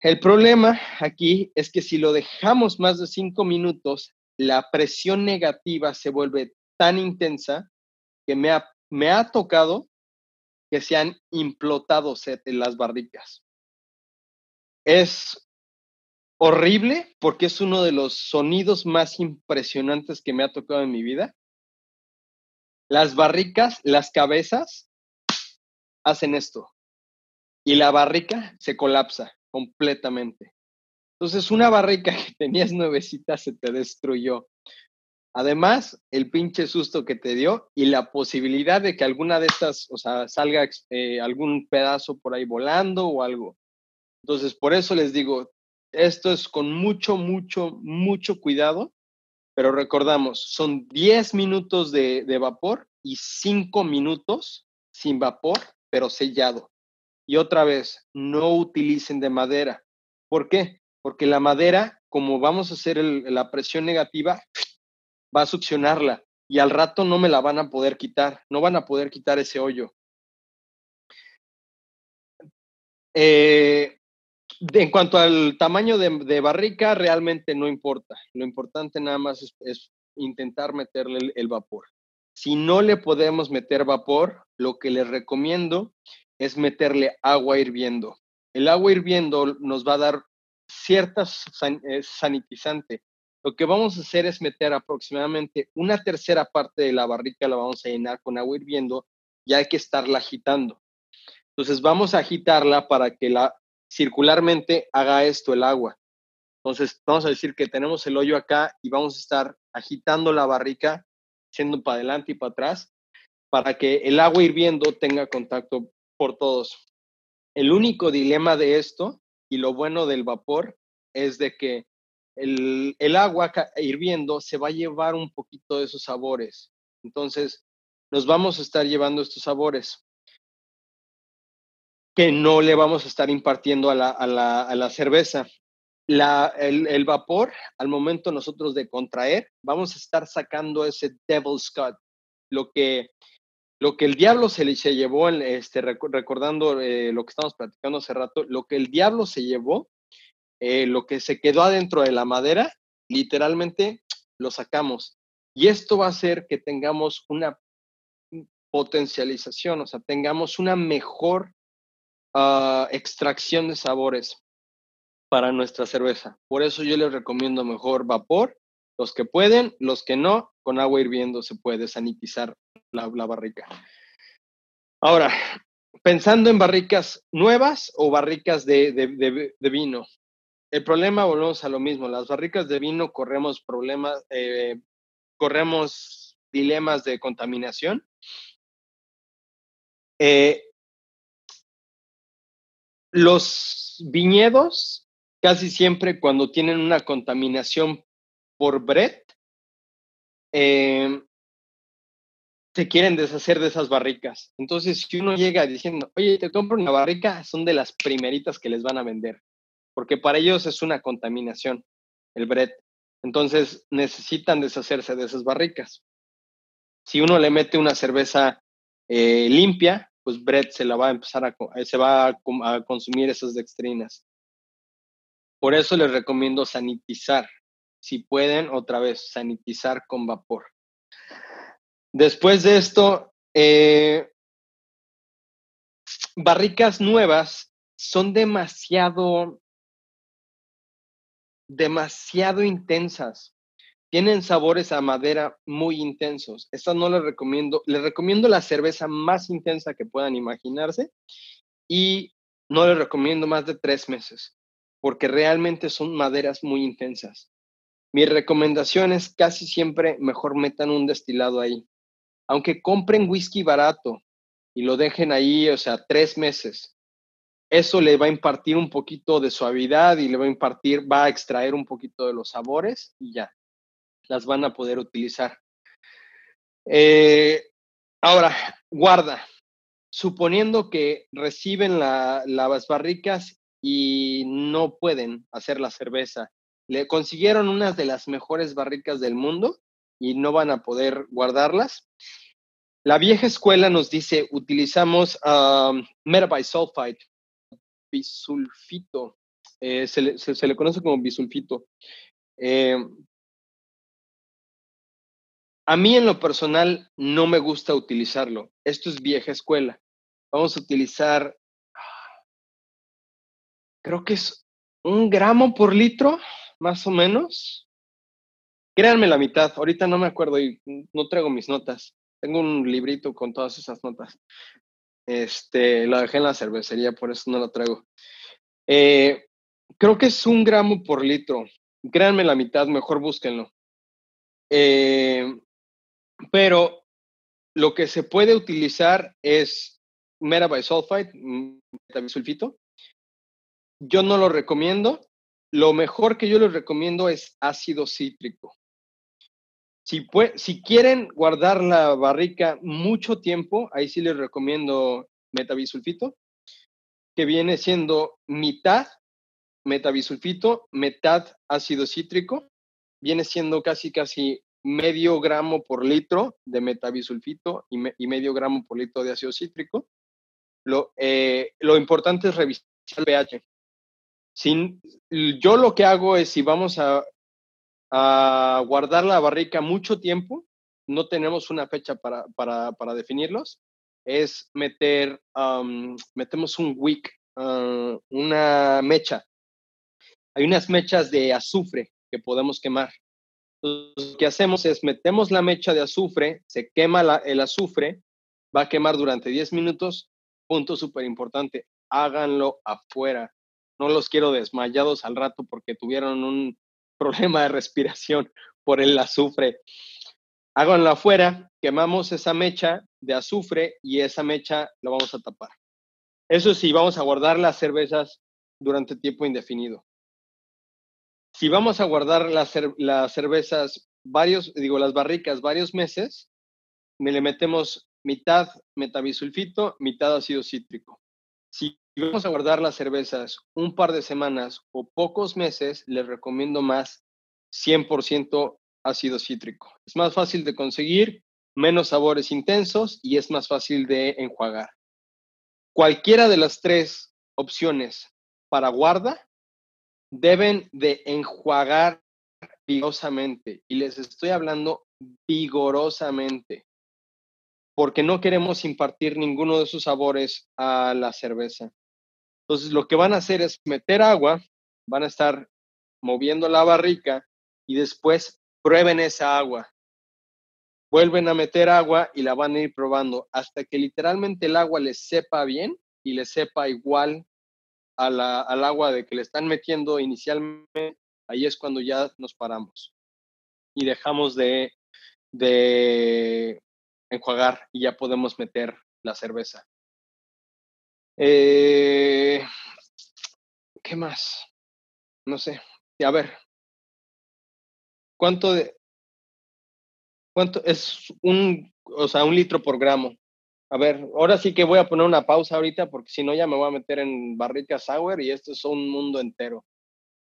El problema aquí es que si lo dejamos más de cinco minutos, la presión negativa se vuelve tan intensa que me ha, me ha tocado que se han implotado las barricas. Es horrible porque es uno de los sonidos más impresionantes que me ha tocado en mi vida. Las barricas, las cabezas hacen esto y la barrica se colapsa completamente. Entonces, una barrica que tenías nuevecita se te destruyó. Además, el pinche susto que te dio y la posibilidad de que alguna de estas, o sea, salga eh, algún pedazo por ahí volando o algo. Entonces, por eso les digo, esto es con mucho, mucho, mucho cuidado, pero recordamos, son 10 minutos de, vapor y 5 minutos sin vapor, pero sellado. Y otra vez, no utilicen de madera. ¿Por qué? Porque la madera, como vamos a hacer la presión negativa, [sniffs] va a succionarla y al rato no me la van a poder quitar, no van a poder quitar ese hoyo. Eh, en cuanto al tamaño de, barrica, realmente no importa. Lo importante nada más es, intentar meterle el, vapor. Si no le podemos meter vapor, lo que les recomiendo es meterle agua hirviendo. El agua hirviendo nos va a dar ciertas eh, sanitizante. Lo que vamos a hacer es meter aproximadamente una tercera parte de la barrica, la vamos a llenar con agua hirviendo y hay que estarla agitando. Entonces vamos a agitarla para que la circularmente haga esto el agua. Entonces vamos a decir que tenemos el hoyo acá y vamos a estar agitando la barrica, yendo para adelante y para atrás, para que el agua hirviendo tenga contacto por todos. El único dilema de esto y lo bueno del vapor es de que el, el agua hirviendo se va a llevar un poquito de esos sabores. Entonces, nos vamos a estar llevando estos sabores que no le vamos a estar impartiendo a la, a la, a la cerveza. El, vapor, al momento nosotros de contraer, vamos a estar sacando ese devil's cut, lo que, lo que el diablo se, le, se llevó, este, recordando eh, lo que estamos platicando hace rato, lo que el diablo se llevó, eh, lo que se quedó adentro de la madera, literalmente lo sacamos. Y esto va a hacer que tengamos una potencialización, o sea, tengamos una mejor uh, extracción de sabores para nuestra cerveza. Por eso yo les recomiendo mejor vapor, los que pueden, los que no, con agua hirviendo se puede sanitizar la, la barrica. Ahora, pensando en barricas nuevas o barricas de, de, de, vino. El problema, volvemos a lo mismo, las barricas de vino corremos problemas, eh, corremos dilemas de contaminación. Eh, los viñedos, casi siempre cuando tienen una contaminación por Brett, eh, se quieren deshacer de esas barricas. Entonces, si uno llega diciendo, oye, te compro una barrica, son de las primeritas que les van a vender, porque para ellos es una contaminación, el Brett. Entonces, necesitan deshacerse de esas barricas. Si uno le mete una cerveza eh, limpia, pues Brett se la va a empezar a, se va a, consumir esas dextrinas. Por eso les recomiendo sanitizar. Si pueden, otra vez, sanitizar con vapor. Después de esto, eh, barricas nuevas son demasiado, demasiado intensas tienen sabores a madera muy intensos. Estas no les recomiendo. Les recomiendo la cerveza más intensa que puedan imaginarse y no les recomiendo más de tres meses porque realmente son maderas muy intensas. Mi recomendación es casi siempre mejor metan un destilado ahí. Aunque compren whisky barato y lo dejen ahí, o sea, tres meses, eso le va a impartir un poquito de suavidad y le va a impartir, va a extraer un poquito de los sabores y ya las van a poder utilizar. Eh, ahora, guarda. Suponiendo que reciben las barricas y no pueden hacer la cerveza, le consiguieron unas de las mejores barricas del mundo y no van a poder guardarlas. La vieja escuela nos dice, utilizamos um, metabisulfite, bisulfito, eh, se, le, conoce como bisulfito. Eh, a mí en lo personal no me gusta utilizarlo. Esto es vieja escuela. Vamos a utilizar, creo que es un gramo por litro, más o menos. Créanme la mitad. Ahorita no me acuerdo y no traigo mis notas. Tengo un librito con todas esas notas. Este, lo dejé en la cervecería, por eso no lo traigo. Eh, creo que es un gramo por litro. Créanme la mitad, mejor búsquenlo. Eh, pero lo que se puede utilizar es metabisulfite, metabisulfito, yo no lo recomiendo. Lo mejor que yo les recomiendo es ácido cítrico. Si, quieren guardar la barrica mucho tiempo, ahí sí les recomiendo metabisulfito, que viene siendo mitad metabisulfito, mitad ácido cítrico, viene siendo casi casi medio gramo por litro de metabisulfito y, medio gramo por litro de ácido cítrico. Lo, eh, lo importante es revisar el pH. Sin, yo lo que hago es, si vamos a, guardar la barrica mucho tiempo, no tenemos una fecha para, para, para definirlos, es meter, metemos un wick, ah, una mecha. Hay unas mechas de azufre que podemos quemar. Lo que hacemos es metemos la mecha de azufre, se quema el azufre, va a quemar durante 10 minutos. Punto súper importante, háganlo afuera. No los quiero desmayados al rato porque tuvieron un [laughs] problema de respiración por el azufre. Háganlo afuera, quemamos esa mecha de azufre y esa mecha la vamos a tapar. Eso sí, vamos a guardar las cervezas durante tiempo indefinido. Si vamos a guardar las, las cervezas varios, digo, las barricas varios meses, me le metemos mitad metabisulfito, mitad ácido cítrico. Si vamos a guardar las cervezas un par de semanas o pocos meses, les recomiendo más 100% ácido cítrico. Es más fácil de conseguir, menos sabores intensos y es más fácil de enjuagar. Cualquiera de las tres opciones para guarda deben de enjuagar vigorosamente. Y les estoy hablando vigorosamente, porque no queremos impartir ninguno de esos sabores a la cerveza. Entonces, lo que van a hacer es meter agua, van a estar moviendo la barrica y después prueben esa agua. Vuelven a meter agua y la van a ir probando hasta que literalmente el agua les sepa bien y les sepa igual al agua de que le están metiendo inicialmente, ahí es cuando ya nos paramos y dejamos de, de enjuagar y ya podemos meter la cerveza. Eh, ¿Qué más? No sé. A ver. ¿Cuánto de cuánto es un, o sea, un litro por gramo? A ver, ahora sí que voy a poner una pausa ahorita porque si no ya me voy a meter en barrica sour y esto es un mundo entero.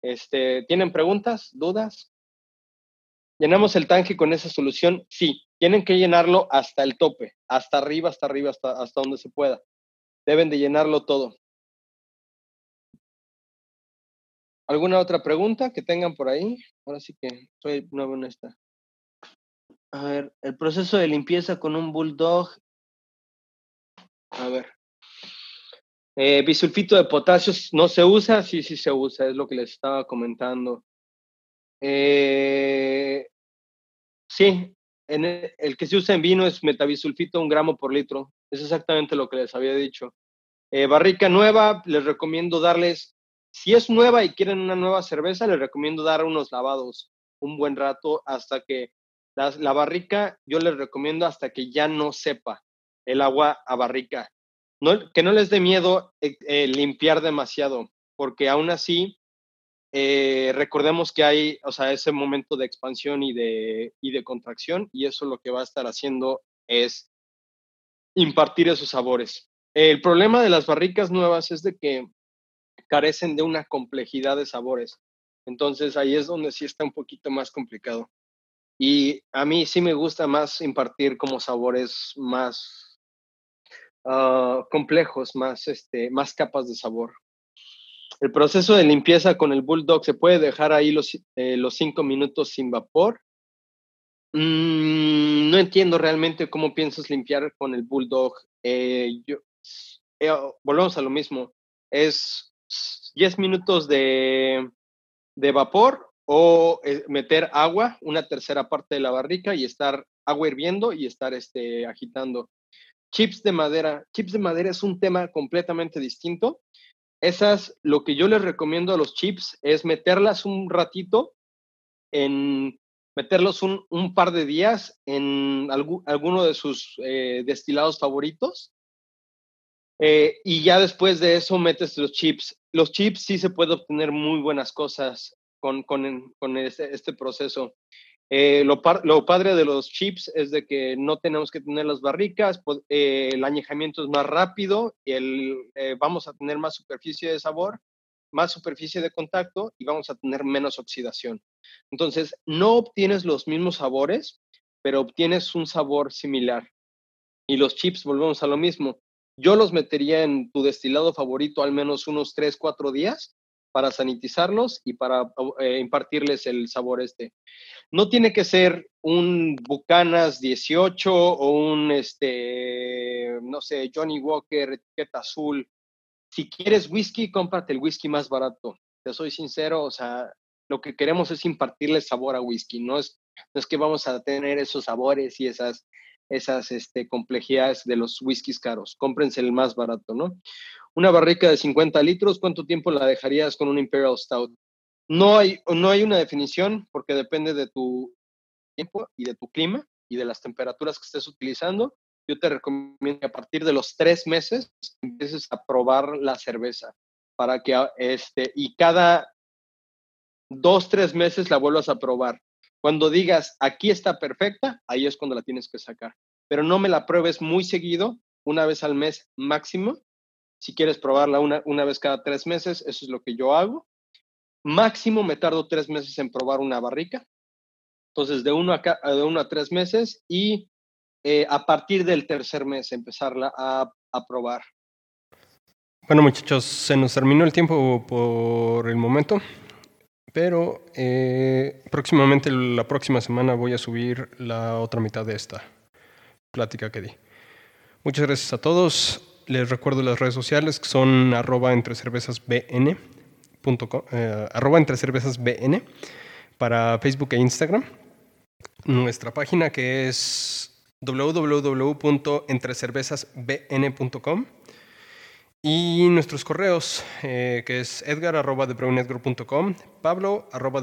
Este, ¿Tienen preguntas, dudas? ¿Llenamos el tanque con esa solución? Sí, tienen que llenarlo hasta el tope, hasta arriba, hasta arriba, hasta, hasta donde se pueda. Deben de llenarlo todo. ¿Alguna otra pregunta que tengan por ahí? Ahora sí que soy nuevo en esta. A ver, el proceso de limpieza con un bulldog a ver. Eh, bisulfito de potasio no se usa, sí, sí se usa, es lo que les estaba comentando. Eh, sí, en el, que se usa en vino es metabisulfito, un gramo por litro. Es exactamente lo que les había dicho. Eh, barrica nueva, les recomiendo darles, si es nueva y quieren una nueva cerveza, les recomiendo dar unos lavados un buen rato hasta que la barrica, yo les recomiendo hasta que ya no sepa el agua a barrica. Que no les dé miedo eh, eh, limpiar demasiado, porque aún así, eh, recordemos que hay, o sea, ese momento de expansión y de, y de contracción, y eso lo que va a estar haciendo es impartir esos sabores. El problema de las barricas nuevas es de que carecen de una complejidad de sabores. Entonces ahí es donde sí está un poquito más complicado. Y a mí sí me gusta más impartir como sabores más Ah, complejos, más, este, más capas de sabor. El proceso de limpieza con el Bulldog se puede dejar ahí los, eh, los cinco minutos sin vapor. Mm, no entiendo realmente cómo piensas limpiar con el Bulldog. Eh, yo, eh, volvemos a lo mismo. Es 10 minutos de, de vapor o meter agua, una tercera parte de la barrica y estar agua hirviendo y estar este, agitando. Chips de madera. Chips de madera es un tema completamente distinto. Esas, lo que yo les recomiendo a los chips es meterlas un ratito en meterlos un, par de días en alguno de sus eh, destilados favoritos Eh, y ya después de eso metes los chips. Los chips sí se puede obtener muy buenas cosas con, con, con este, este, proceso. Eh, lo, lo, padre de los chips es de que no tenemos que tener las barricas, eh, el añejamiento es más rápido, el, vamos a tener más superficie de sabor, más superficie de contacto y vamos a tener menos oxidación. Entonces, no obtienes los mismos sabores, pero obtienes un sabor similar. Y los chips, volvemos a lo mismo. Yo los metería en tu destilado favorito al menos unos 3, 4 días para sanitizarlos y para eh, impartirles el sabor este. No tiene que ser un Bucanas 18 o un, este, no sé, Johnny Walker, etiqueta azul. Si quieres whisky, cómprate el whisky más barato. Te soy sincero, o sea, lo que queremos es impartirle sabor a whisky, no es, no es que vamos a tener esos sabores y esas esas este, complejidades de los whiskies caros. Cómprense el más barato, ¿no? Una barrica de 50 litros, ¿cuánto tiempo la dejarías con un Imperial Stout? No hay, no hay una definición porque depende de tu tiempo y de tu clima y de las temperaturas que estés utilizando. Yo te recomiendo que a partir de los tres meses empieces a probar la cerveza para que este, y cada dos, tres meses la vuelvas a probar cuando digas, aquí está perfecta, ahí es cuando la tienes que sacar. Pero no me la pruebes muy seguido, una vez al mes máximo. Si quieres probarla una, una vez cada tres meses, eso es lo que yo hago. Máximo me tardo tres meses en probar una barrica. Entonces, de uno a, de uno a tres meses y eh, a partir del tercer mes empezarla a, a probar. Bueno, muchachos, se nos terminó el tiempo por el momento. Pero eh, próximamente, la próxima semana, voy a subir la otra mitad de esta plática que di. Muchas gracias a todos. Les recuerdo las redes sociales que son arroba eh, para Facebook e Instagram. Nuestra página que es www.entrecervezasbn.com y nuestros correos, eh, que es edgar arroba pablo arroba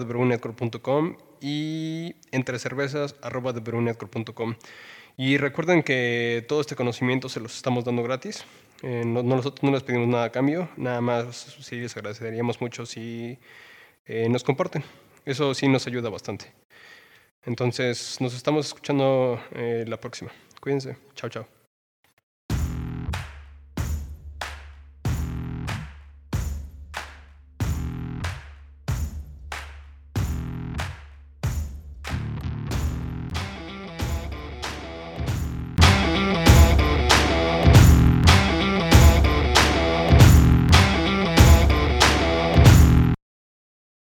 y entre cervezas arroba Y recuerden que todo este conocimiento se los estamos dando gratis. Eh, no, nosotros no les pedimos nada a cambio, nada más sí les agradeceríamos mucho si eh, nos comparten. Eso sí nos ayuda bastante. Entonces, nos estamos escuchando la próxima. Cuídense. Chao, chao.